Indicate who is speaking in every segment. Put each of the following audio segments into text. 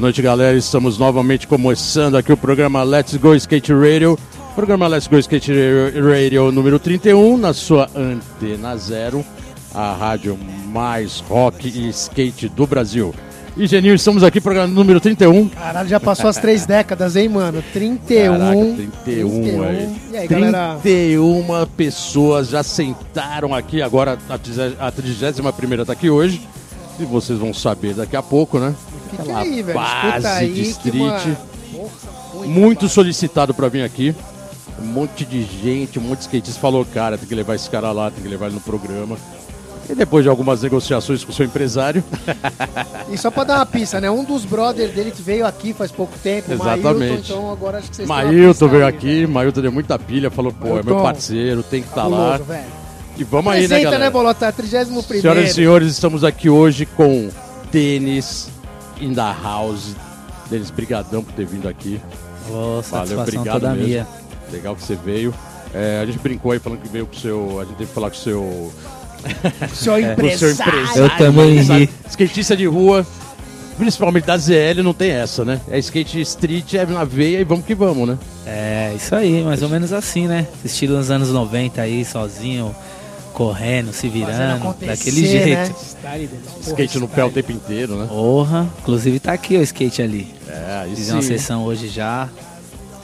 Speaker 1: Boa noite, galera. Estamos novamente começando aqui o programa Let's Go Skate Radio. Programa Let's Go Skate Radio número 31, na sua Antena Zero, a rádio mais rock e skate do Brasil. E Geninho, estamos aqui, programa número 31.
Speaker 2: Caralho, já passou as três décadas, hein, mano? 31.
Speaker 1: Caraca, 31,
Speaker 2: 31.
Speaker 1: aí.
Speaker 2: E aí, galera?
Speaker 1: 31 pessoas já sentaram aqui, agora a 31 está aqui hoje. E vocês vão saber daqui a pouco, né?
Speaker 2: Fica
Speaker 1: Aquela
Speaker 2: aí, velho.
Speaker 1: base
Speaker 2: Escuta aí
Speaker 1: de street.
Speaker 2: uma- muito
Speaker 1: solicitado pra vir aqui. Um monte de gente, um monte de skatista falou, cara, tem que levar esse cara lá, tem que levar ele no programa. E depois de algumas negociações com o seu empresário,
Speaker 2: E só pra dar uma pista, né? Um dos brothers dele que veio aqui faz pouco tempo,
Speaker 1: Exatamente.
Speaker 2: Mailton, então agora acho que vocês
Speaker 1: Mailton veio
Speaker 2: aí,
Speaker 1: aqui,
Speaker 2: velho.
Speaker 1: Mailton deu muita pilha, falou, pô, é meu
Speaker 2: Mailton.
Speaker 1: parceiro, tem que estar lá.
Speaker 2: Fabuloso, velho.
Speaker 1: E vamos aí, né,
Speaker 2: Apresenta,
Speaker 1: galera?
Speaker 2: né, Bolota? 31
Speaker 1: Senhoras e senhores, estamos aqui hoje com Tênis in the House. Denis, brigadão por ter vindo aqui.
Speaker 3: Ô,
Speaker 1: Valeu, obrigado
Speaker 3: toda
Speaker 1: mesmo.
Speaker 3: minha.
Speaker 1: Legal que você veio. É, a gente brincou aí falando que veio com o seu. A gente teve que falar com o seu.
Speaker 2: Seu
Speaker 1: com o seu
Speaker 2: empresário.
Speaker 1: empresário.
Speaker 3: Eu também
Speaker 1: sabe?
Speaker 3: ri.
Speaker 1: Skatista de rua, principalmente da ZL, não tem essa, né? É skate street, é na veia e vamos que vamos, né?
Speaker 3: É, isso aí, mais ou menos assim, né? Estilo nos anos 90 aí, sozinho, correndo, se virando, daquele
Speaker 2: né?
Speaker 3: jeito.
Speaker 2: Porra,
Speaker 1: Skate no pé o tempo inteiro, né?
Speaker 3: Porra, inclusive tá aqui o skate ali.
Speaker 1: É, aí
Speaker 3: Fiz uma
Speaker 1: sim.
Speaker 3: sessão hoje já.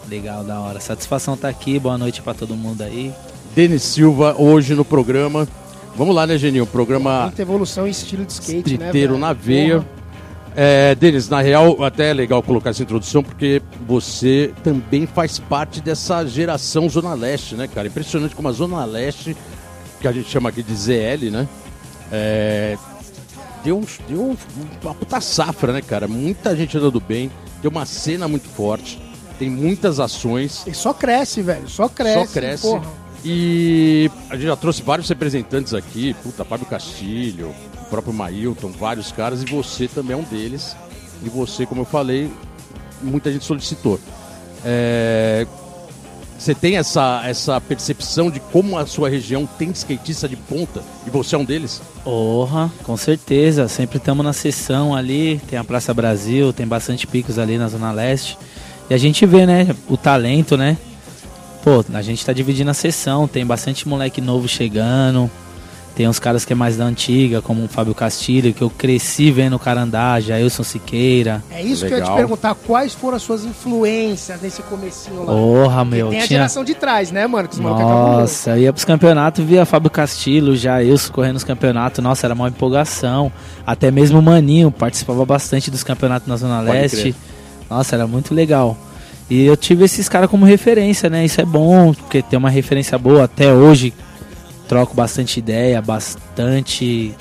Speaker 3: Legal, da hora. Satisfação tá aqui, boa noite pra todo mundo aí.
Speaker 1: Denis Silva, hoje no programa. Vamos lá, né, Geninho? Programa
Speaker 2: Muita evolução em estilo de skate, né?
Speaker 1: Streeteiro
Speaker 2: velho?
Speaker 1: na veia.
Speaker 2: Porra.
Speaker 1: É, Denis, na real, até é legal colocar essa introdução, porque você também faz parte dessa geração Zona Leste, né, cara? Impressionante como a Zona Leste, que a gente chama aqui de ZL, né? É, deu, deu uma puta safra, né, cara? Muita gente andando bem, tem uma cena muito forte, tem muitas ações.
Speaker 2: E só cresce, velho. Só cresce.
Speaker 1: Só cresce.
Speaker 2: Porra.
Speaker 1: E a gente já trouxe vários representantes aqui, puta, Fábio Castilho, o próprio Mailton, vários caras, e você também é um deles. E você, como eu falei, muita gente solicitou. É, Você tem essa, essa percepção de como a sua região tem skatista de ponta, e você é um deles?
Speaker 3: Porra, com certeza. Sempre estamos na sessão ali. Tem a Praça Brasil, tem bastante picos ali na Zona Leste. E a gente vê, né, o talento, né? Pô, a gente tá dividindo a sessão, tem bastante moleque novo chegando. Tem uns caras que é mais da antiga, como o Fábio Castilho, que eu cresci vendo o cara andar, Jailson Siqueira.
Speaker 2: É isso que eu ia te
Speaker 1: Legal.
Speaker 2: perguntar. Quais foram as suas influências nesse comecinho lá?
Speaker 3: Porra,
Speaker 2: Porque
Speaker 3: meu.
Speaker 2: tem a
Speaker 3: tinha...
Speaker 2: geração de trás, né, mano? Que os.
Speaker 3: Nossa, eu ia pros campeonatos, via Fábio Castilho, já eu correndo nos campeonatos, nossa, era uma empolgação. Até mesmo o Maninho participava bastante dos campeonatos na Zona
Speaker 1: Pode
Speaker 3: Leste.
Speaker 1: crer.
Speaker 3: Nossa, era muito legal. E eu tive esses caras como referência, né? Isso é bom, porque tem uma referência boa até hoje. Troco bastante ideia, bastante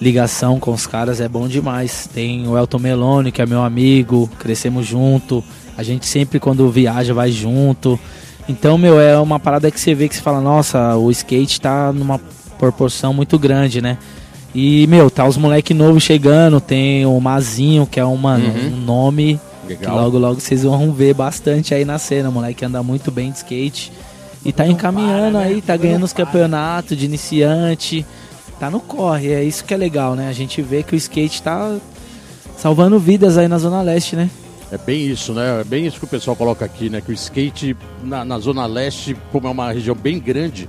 Speaker 3: ligação com os caras, é bom demais. Tem o Elton Meloni, que é meu amigo, crescemos junto. A gente sempre quando viaja vai junto. Então, meu, é uma parada que você vê que você fala, nossa, o skate tá numa proporção muito grande, né? E, meu, tá os moleque novos chegando, tem o Mazinho, que é uma,
Speaker 1: Uhum.
Speaker 3: um nome que
Speaker 1: Legal.
Speaker 3: logo, logo vocês vão ver bastante aí na cena. Moleque anda muito bem de skate. E tá encaminhando
Speaker 2: né?
Speaker 3: aí, tá ganhando os campeonatos de iniciante. Tá no corre, é isso que é legal, né? A gente vê que o skate tá salvando vidas aí na Zona Leste, né?
Speaker 1: É bem isso, né? É bem isso que o pessoal coloca aqui, né? Que o skate na, na Zona Leste, como é uma região bem grande,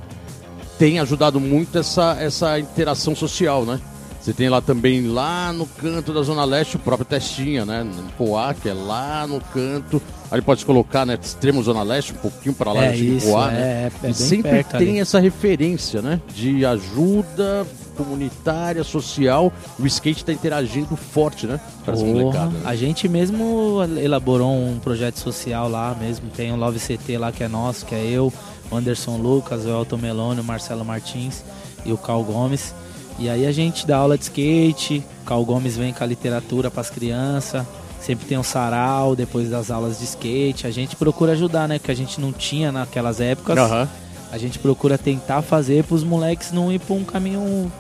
Speaker 1: tem ajudado muito essa, essa interação social, né? Você tem lá também, lá no canto da Zona Leste, o próprio Testinha, né? Poá, que é lá no canto. Aí pode colocar, né? Extremo Zona Leste, um pouquinho para lá,
Speaker 3: é
Speaker 1: em
Speaker 3: isso,
Speaker 1: Poá,
Speaker 3: é,
Speaker 1: né?
Speaker 3: é, é
Speaker 1: e sempre
Speaker 3: perto
Speaker 1: tem
Speaker 3: ali.
Speaker 1: essa referência, né? De ajuda comunitária, social. O skate está interagindo forte, né?
Speaker 3: Porra,
Speaker 1: né?
Speaker 3: A gente mesmo elaborou um projeto social lá mesmo. Tem o Love CT lá que é nosso, que é eu, o Anderson Lucas, o Elton Meloni, o Marcelo Martins e o Cal Gomes. E aí a gente dá aula de skate, Cal Gomes vem com a literatura para as crianças, sempre tem um sarau depois das aulas de skate. A gente procura ajudar, né? Que a gente não tinha naquelas épocas.
Speaker 1: Aham.
Speaker 3: A gente procura tentar fazer para os moleques não ir para um caminho,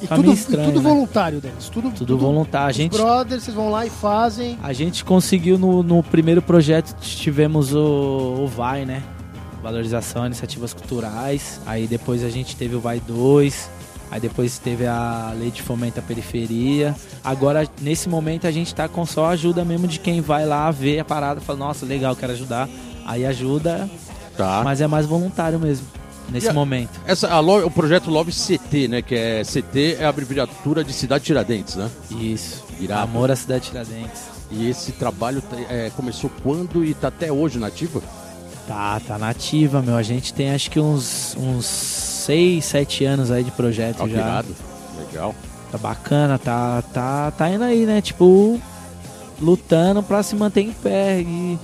Speaker 2: E tudo,
Speaker 3: estranho.
Speaker 2: e tudo
Speaker 3: né?
Speaker 2: voluntário, Denis. Tudo,
Speaker 3: Tudo voluntário. A
Speaker 2: Os
Speaker 3: gente,
Speaker 2: brothers, vocês vão lá e fazem.
Speaker 3: a gente conseguiu no, no primeiro projeto, tivemos o, o VAI, né? Valorização, Iniciativas Culturais. Aí depois a gente teve o VAI 2. Aí depois teve a Lei de Fomento à Periferia. Agora, nesse momento, a gente tá com só ajuda mesmo de quem vai lá ver a parada e fala, nossa, legal, quero ajudar. Aí ajuda,
Speaker 1: Tá.
Speaker 3: mas é mais voluntário mesmo, nesse
Speaker 1: a-
Speaker 3: momento.
Speaker 1: Essa, a o projeto Love CT, né? Que é CT é a abreviatura de Cidade Tiradentes, né?
Speaker 3: Isso.
Speaker 1: Irado.
Speaker 3: Amor à Cidade Tiradentes.
Speaker 1: E esse trabalho tá- é, começou quando e tá até hoje nativo?
Speaker 3: Tá, tá nativa, meu. A gente tem acho que uns, uns 6, 7 anos aí de projeto
Speaker 1: Tá
Speaker 3: já.
Speaker 1: virado. Legal.
Speaker 3: Tá bacana, tá, tá, tá indo aí, né? Tipo, lutando pra se manter em pé. E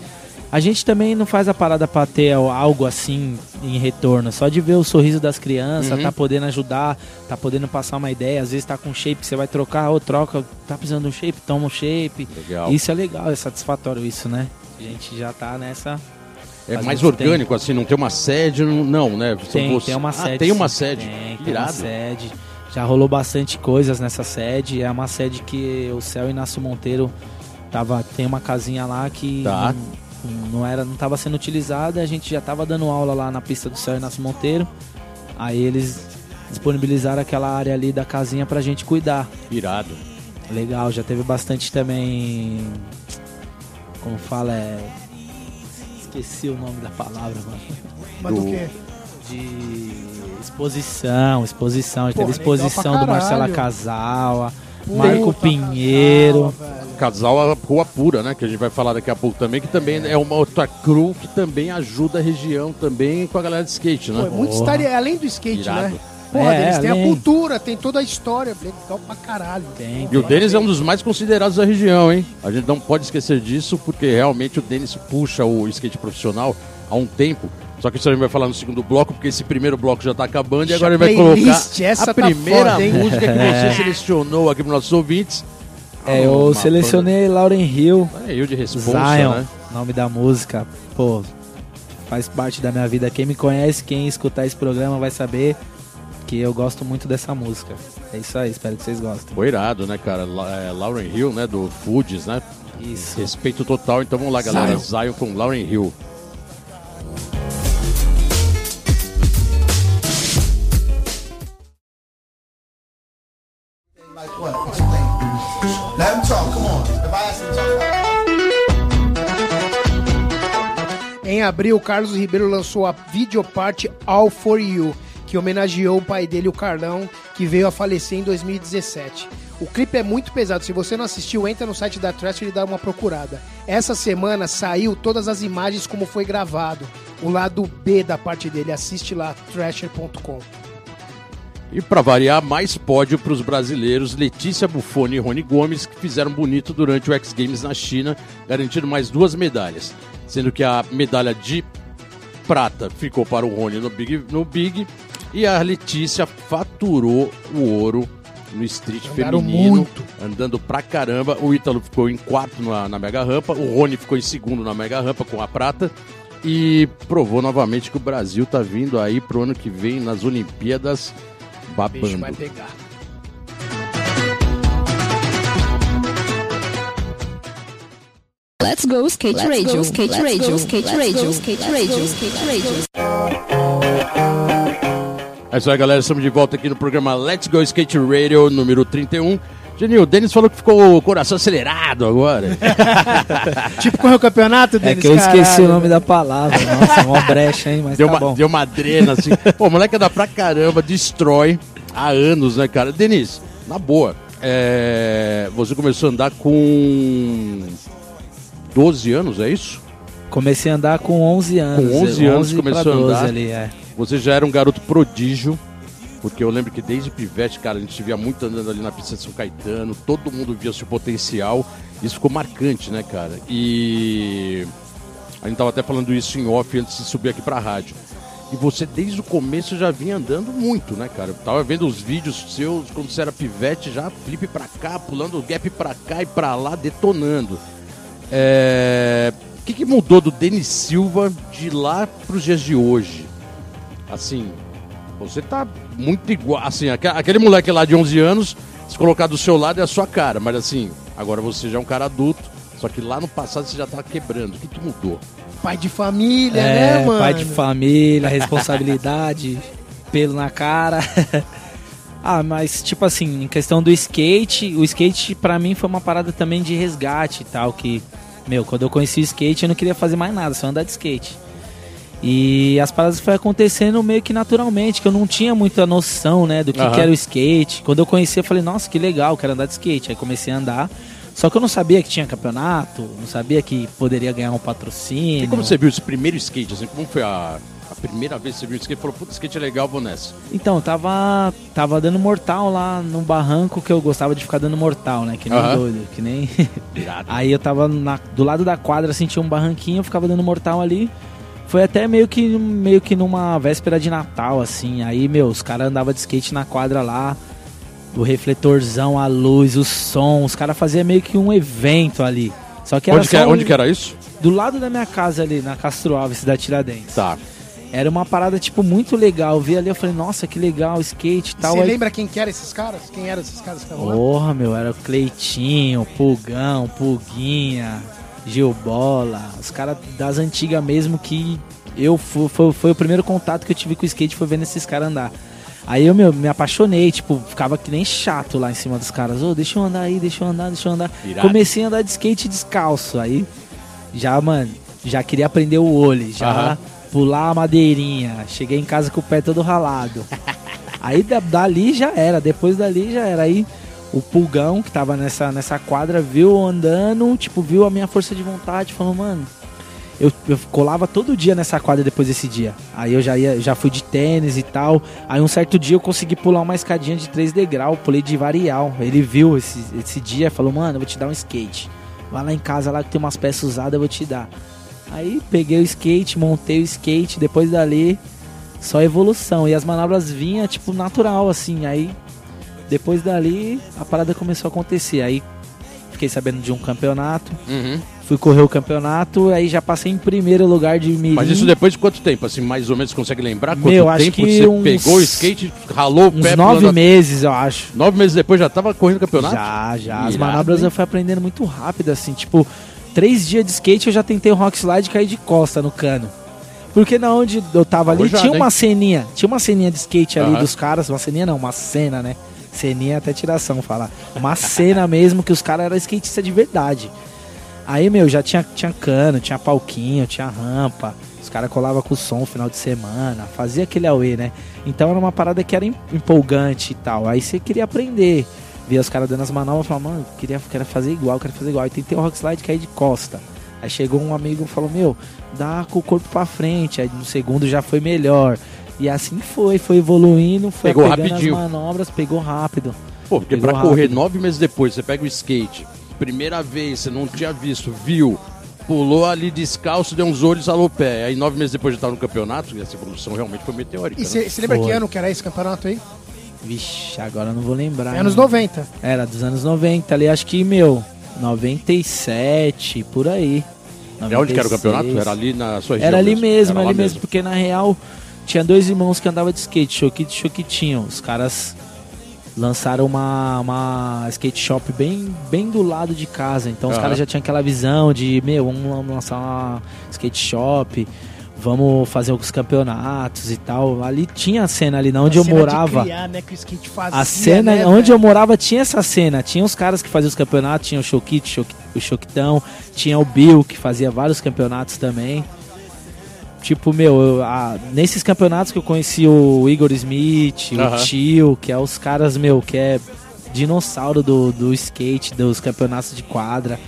Speaker 3: a gente também não faz a parada pra ter algo assim em retorno. Só de ver o sorriso das crianças,
Speaker 1: Uhum.
Speaker 3: tá podendo ajudar, tá podendo passar uma ideia. Às vezes tá com shape que você vai trocar, ou troca, tá precisando de um shape, toma um shape.
Speaker 1: Legal.
Speaker 3: Isso é legal, é satisfatório isso, né? A gente já tá nessa.
Speaker 1: É mais orgânico, assim, não tem uma sede, não, né?
Speaker 3: Tem, tem uma
Speaker 1: Ah,
Speaker 3: sede.
Speaker 1: tem uma sede.
Speaker 3: Tem, tem uma sede. Já rolou bastante coisas nessa sede. É uma sede que o Céu Inácio Monteiro tava, tem uma casinha lá que
Speaker 1: Tá.
Speaker 3: não, não era, não estava sendo utilizada. A gente já estava dando aula lá na pista do Céu Inácio Monteiro. Aí eles disponibilizaram aquela área ali da casinha pra gente cuidar.
Speaker 1: Irado.
Speaker 3: Legal, já teve bastante também. Como fala, é. Esqueci o nome da palavra, mano
Speaker 2: Mas do
Speaker 1: Do-
Speaker 2: quê?
Speaker 3: de exposição, exposição. Já
Speaker 2: Pô,
Speaker 3: teve exposição do Marcela. Casal, Marco Pinheiro.
Speaker 1: Casal a Rua Pura, né? Que a gente vai falar daqui a pouco também, que também é uma outra crew que também ajuda a região também com a galera de skate, né?
Speaker 2: Pô, é muito
Speaker 3: Porra.
Speaker 2: história, além do skate,
Speaker 1: Irado.
Speaker 2: né? Porra,
Speaker 3: É,
Speaker 2: eles têm a cultura, tem toda a história, legal pra caralho.
Speaker 3: Tem,
Speaker 1: E o Denis é um dos mais considerados da região, hein? A gente não pode esquecer disso, porque realmente o Denis puxa o skate profissional há um tempo. Só que isso a gente vai falar no segundo bloco, porque esse primeiro bloco já tá acabando e agora
Speaker 2: a
Speaker 1: ele vai colocar
Speaker 2: essa
Speaker 1: a
Speaker 2: tá
Speaker 1: primeira
Speaker 2: foda, hein?
Speaker 1: música que você selecionou aqui para nossos ouvintes.
Speaker 3: É, eu
Speaker 1: Uma
Speaker 3: selecionei Lauren Hill,
Speaker 1: Olha eu de responsa,
Speaker 3: Zion,
Speaker 1: né?
Speaker 3: nome da música. Pô, faz parte da minha vida. Quem me conhece, quem escutar esse programa vai saber que eu gosto muito dessa música. É isso aí, espero que vocês gostem.
Speaker 1: Foi irado, né, cara? La- é, Lauren Hill, né, do Foods, né?
Speaker 3: Isso.
Speaker 1: Respeito total, então vamos lá, galera.
Speaker 2: Zion.
Speaker 1: Zion com Lauren Hill.
Speaker 2: Em abril, Carlos Ribeiro lançou a videoparte All For You, que homenageou o pai dele, o Carlão, que veio a falecer em 2017. O clipe é muito pesado. Se você não assistiu, entra no site da Thrasher e dá uma procurada. Essa semana saiu todas as imagens como foi gravado. O lado B da parte dele. Assiste lá, thrasher.com.
Speaker 1: E para variar, mais pódio para os brasileiros Letícia Buffoni e Rony Gomes, que fizeram bonito durante o X Games na China, garantindo mais duas medalhas. Sendo que a medalha de prata ficou para o Rony no Big, no Big e a Letícia faturou o ouro no street
Speaker 2: Andaram
Speaker 1: feminino,
Speaker 2: muito.
Speaker 1: andando pra caramba. O Ítalo ficou em quarto na, na mega rampa, o Rony ficou em segundo na mega rampa com a prata e provou novamente que o Brasil tá vindo aí pro ano que vem nas Olimpíadas
Speaker 2: O bicho
Speaker 1: babando.
Speaker 2: vai pegar.
Speaker 4: Let's go skate radio, skate radio, skate radio, skate radio, skate radio.
Speaker 1: É isso aí, galera. Estamos de volta aqui no programa Let's Go Skate Radio número 31. Genil, o Denis falou que ficou o coração acelerado agora.
Speaker 2: Tipo correu o campeonato
Speaker 3: É
Speaker 2: deles,
Speaker 3: que eu esqueci
Speaker 2: caralho.
Speaker 3: o nome da palavra. Nossa, uma brecha, hein? Mas
Speaker 1: Deu,
Speaker 3: tá
Speaker 1: uma,
Speaker 3: bom.
Speaker 1: deu uma drena assim. Pô, o moleque anda pra caramba, destrói há anos, né, cara? Denis, na boa, é, você começou a andar com 12 anos, é isso?
Speaker 3: Comecei a andar com 11 anos.
Speaker 1: Com 11 anos
Speaker 3: pra
Speaker 1: começou a
Speaker 3: 12
Speaker 1: andar.
Speaker 3: Ali, é.
Speaker 1: Você já era um garoto prodígio, porque eu lembro que desde pivete, cara, a gente te via muito andando ali na pista de São Caetano, todo mundo via seu potencial. Isso ficou marcante, né, cara? E a gente tava até falando isso em off antes de subir aqui pra rádio. E você, desde o começo, já vinha andando muito, né, cara? Eu tava vendo os vídeos seus quando você era pivete, já flip pra cá, pulando gap pra cá e pra lá, detonando. É... O que, que mudou do Denis Silva de lá pros dias de hoje? Assim, você tá muito igual. Assim, aque- aquele moleque lá de 11 anos, se colocar do seu lado é a sua cara. Mas assim, agora você já é um cara adulto. Só que lá no passado você já tava quebrando. O que, que mudou?
Speaker 2: Pai de família,
Speaker 3: É,
Speaker 2: né, mano?
Speaker 3: pai de família, responsabilidade, pelo na cara. ah, mas tipo assim, em questão do skate, o skate pra mim foi uma parada também de resgate e tal, que, meu, quando eu conheci o skate eu não queria fazer mais nada, só andar de skate. E as paradas foi acontecendo meio que naturalmente, que eu não tinha muita noção, né, do que,
Speaker 1: Aham.
Speaker 3: que era o skate. Quando eu conheci, eu falei, nossa, que legal, quero andar de skate. Aí comecei a andar. Só que eu não sabia que tinha campeonato, não sabia que poderia ganhar um patrocínio.
Speaker 1: E como você viu esse primeiro skate? Assim, como foi a, a primeira vez que você viu o skate? Falou, puta, skate é legal, vou nessa.
Speaker 3: Então, eu tava, tava dando mortal lá no barranco que eu gostava de ficar dando mortal, né? Que nem
Speaker 1: Aham.
Speaker 3: doido, que nem. Aí eu tava na- do lado da quadra, assim, tinha um barranquinho, eu ficava dando mortal ali. Foi até meio que, meio que numa véspera de Natal, assim. Aí, meu, os caras andavam de skate na quadra lá. O refletorzão, a luz, o som. Os caras faziam meio que um evento ali. Só que era
Speaker 1: Onde que,
Speaker 3: só um-
Speaker 1: onde que era isso?
Speaker 3: Do lado da minha casa ali, na Castro Alves, cidade Tiradentes.
Speaker 1: Tá.
Speaker 3: Era uma parada, tipo, muito legal. Eu vi ali, eu falei, nossa, que legal, skate e tal.
Speaker 2: Você
Speaker 3: Aí-
Speaker 2: lembra quem que eram esses caras? Quem eram esses caras que estavam lá?
Speaker 3: Porra, meu, era o Cleitinho, Pulgão, Pulguinha, Gilbola, os caras das antigas mesmo que eu fui, foi, foi o primeiro contato que eu tive com o skate, foi vendo esses caras andar. Aí eu meu, me apaixonei, tipo, ficava que nem chato lá em cima dos caras. Ô, deixa eu andar aí, deixa eu andar, deixa eu andar.
Speaker 1: Irado.
Speaker 3: Comecei a andar de skate descalço. Aí já, mano, já queria aprender o olho, já
Speaker 1: Aham.
Speaker 3: pular a madeirinha. Cheguei em casa com o pé todo ralado. Aí da- dali já era, depois dali já era. Aí o pulgão que tava nessa, nessa quadra viu andando, tipo, viu a minha força de vontade, falou, mano. Eu, eu colava todo dia nessa quadra depois desse dia. Aí eu já ia, já fui de tênis e tal. Aí um certo dia eu consegui pular uma escadinha de 3 degraus, pulei de varial. Ele viu esse, esse dia falou, mano, eu vou te dar um skate. Vai lá em casa lá que tem umas peças usadas, eu vou te dar. Aí peguei o skate, montei o skate, depois dali só evolução. E as manobras vinham, tipo, natural, assim. Aí, depois dali, a parada começou a acontecer. Aí, fiquei sabendo de um campeonato.
Speaker 1: Uhum.
Speaker 3: Fui correr o campeonato, aí já passei em primeiro lugar de mirim.
Speaker 1: Mas isso depois de quanto tempo? Assim, mais ou menos, consegue lembrar quanto
Speaker 3: Meu, acho
Speaker 1: tempo
Speaker 3: que
Speaker 1: você
Speaker 3: uns-
Speaker 1: pegou o skate, ralou o
Speaker 3: Uns
Speaker 1: pé...
Speaker 3: nove
Speaker 1: pulando
Speaker 3: meses, eu acho.
Speaker 1: Nove meses depois já tava correndo campeonato?
Speaker 3: Já, já. As manobras
Speaker 1: hein?
Speaker 3: eu fui aprendendo muito rápido, assim. Tipo, três dias de skate eu já tentei o rock slide e cair de costa no cano. Porque na onde eu tava ali tinha uma
Speaker 1: hein?
Speaker 3: ceninha. Tinha uma ceninha de skate ali
Speaker 1: Aham.
Speaker 3: dos caras. Uma ceninha não, uma cena, né? Ceninha até tiração falar. Uma cena mesmo que os caras eram skatistas de verdade. Aí, meu, já tinha, tinha cano, tinha palquinho, tinha rampa. Os caras colavam com o som final de semana, fazia aquele auê, né? Então era uma parada que era em- empolgante e tal. Aí você queria aprender. Via os caras dando as manobras e falava, mano, queria, fazer igual, queria fazer igual. Aí tentei o rock slide cair de costa. Aí chegou um amigo e falou, meu, dá com o corpo pra frente. Aí no segundo já foi melhor. E assim foi, foi evoluindo, foi
Speaker 1: Pegou
Speaker 3: pegando
Speaker 1: rapidinho.
Speaker 3: as manobras, pegou rápido.
Speaker 1: Pô, porque
Speaker 3: Pegou
Speaker 1: pra correr
Speaker 3: rápido.
Speaker 1: nove meses depois, você pega o skate, primeira vez, você não tinha visto, viu, pulou ali descalço, deu uns olhos, alô pé. Aí nove meses depois já tava no campeonato, e essa evolução realmente foi meteórica.
Speaker 2: E
Speaker 1: né?
Speaker 2: você lembra
Speaker 3: Foi.
Speaker 2: que ano que era esse campeonato aí?
Speaker 3: Vixe, agora eu não vou lembrar.
Speaker 2: Anos
Speaker 3: hein?
Speaker 2: 90.
Speaker 3: Era dos anos 90 ali, acho que, meu, 97, por aí.
Speaker 1: É onde que era o
Speaker 3: 96.
Speaker 1: campeonato? Era ali na sua região?
Speaker 3: Era ali mesmo,
Speaker 1: Era lá
Speaker 3: ali mesmo, porque na real tinha dois irmãos que andavam de skate, Choquito e Choquitinho. Os caras lançaram uma, uma skate shop bem, bem do lado de casa. Então os caras já tinham aquela visão de, meu, vamos lançar uma skate shop, vamos fazer alguns campeonatos e tal. Ali tinha a cena ali, na onde
Speaker 2: A
Speaker 3: eu
Speaker 2: cena de
Speaker 3: morava.
Speaker 2: criar, né, que o skate fazia,
Speaker 3: A cena
Speaker 2: né,
Speaker 3: onde eu morava tinha essa cena. Tinha os caras que faziam os campeonatos, tinha o Choquito, Choqui- o Choquitão, tinha o Bill que fazia vários campeonatos também. Tipo, meu, eu- a- nesses campeonatos que eu conheci o Igor Smith, o Tio, que é os caras, meu, que é dinossauro do, do skate, dos campeonatos de quadra.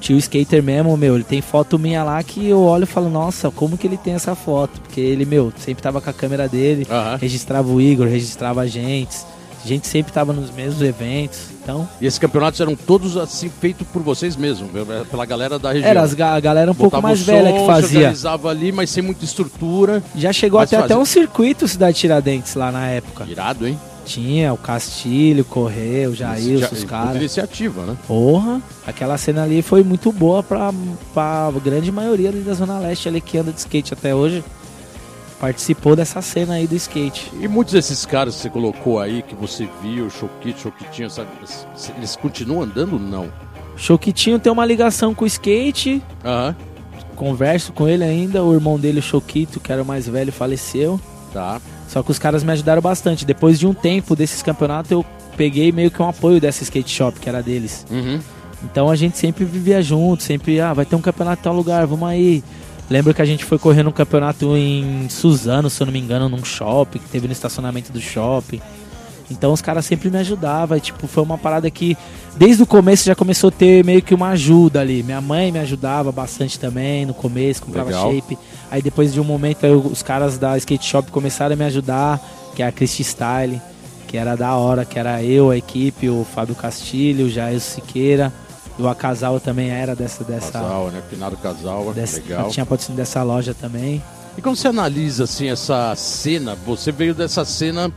Speaker 3: Tio Skater mesmo, meu, ele tem foto minha lá que eu olho e falo, nossa, como que ele tem essa foto? Porque ele, meu, sempre tava com a câmera dele, registrava o Igor, registrava a gente. A gente sempre tava nos mesmos eventos. Então,
Speaker 1: E esses campeonatos eram todos assim feitos por vocês mesmos, pela galera da região.
Speaker 3: era ga- a galera um pouco
Speaker 1: Botava
Speaker 3: mais
Speaker 1: o
Speaker 3: velha
Speaker 1: som,
Speaker 3: que fazia.
Speaker 1: organizava ali, mas sem muita estrutura.
Speaker 3: Já chegou até até
Speaker 1: fazia.
Speaker 3: um circuito Cidade Tiradentes lá na época.
Speaker 1: Irado, hein?
Speaker 3: Tinha o Castilho, o Correio, o
Speaker 1: Já-
Speaker 3: os caras.
Speaker 1: iniciativa, né?
Speaker 3: Porra, aquela cena ali foi muito boa pra, pra grande maioria da Zona Leste ali que anda de skate até hoje. Participou dessa cena aí do skate.
Speaker 1: E muitos desses caras que você colocou aí, que você viu, Choquito, Choquitinho, sabe? Eles continuam andando? Não.
Speaker 3: Choquitinho tem uma ligação com o skate,
Speaker 1: Aham.
Speaker 3: converso com ele ainda, o irmão dele, o Choquito, que era o mais velho, faleceu.
Speaker 1: Tá.
Speaker 3: Só que os caras me ajudaram bastante. Depois de um tempo desses campeonatos, eu peguei meio que um apoio dessa skate shop, que era deles.
Speaker 1: Uhum.
Speaker 3: Então a gente sempre vivia junto, sempre, ah, vai ter um campeonato em tal lugar, vamos aí. Lembro que a gente foi correndo um campeonato em Suzano, se eu não me engano, num shopping, que teve no estacionamento do shopping. Então os caras sempre me ajudavam, e, tipo, foi uma parada que desde o começo já começou a ter meio que uma ajuda ali. Minha mãe me ajudava bastante também no começo, comprava
Speaker 1: Legal.
Speaker 3: shape. Aí depois de um momento os caras da skate shop começaram a me ajudar, que é a Christy Style, que era da hora, que era eu, a equipe, o Fábio Castilho, o Jair Siqueira, e o Acasal também era dessa dessa
Speaker 1: Casal, né? Finado casal,
Speaker 3: dessa
Speaker 1: legal.
Speaker 3: tinha patrocínio dessa loja também.
Speaker 1: E como você analisa, assim, essa cena? Você veio dessa cena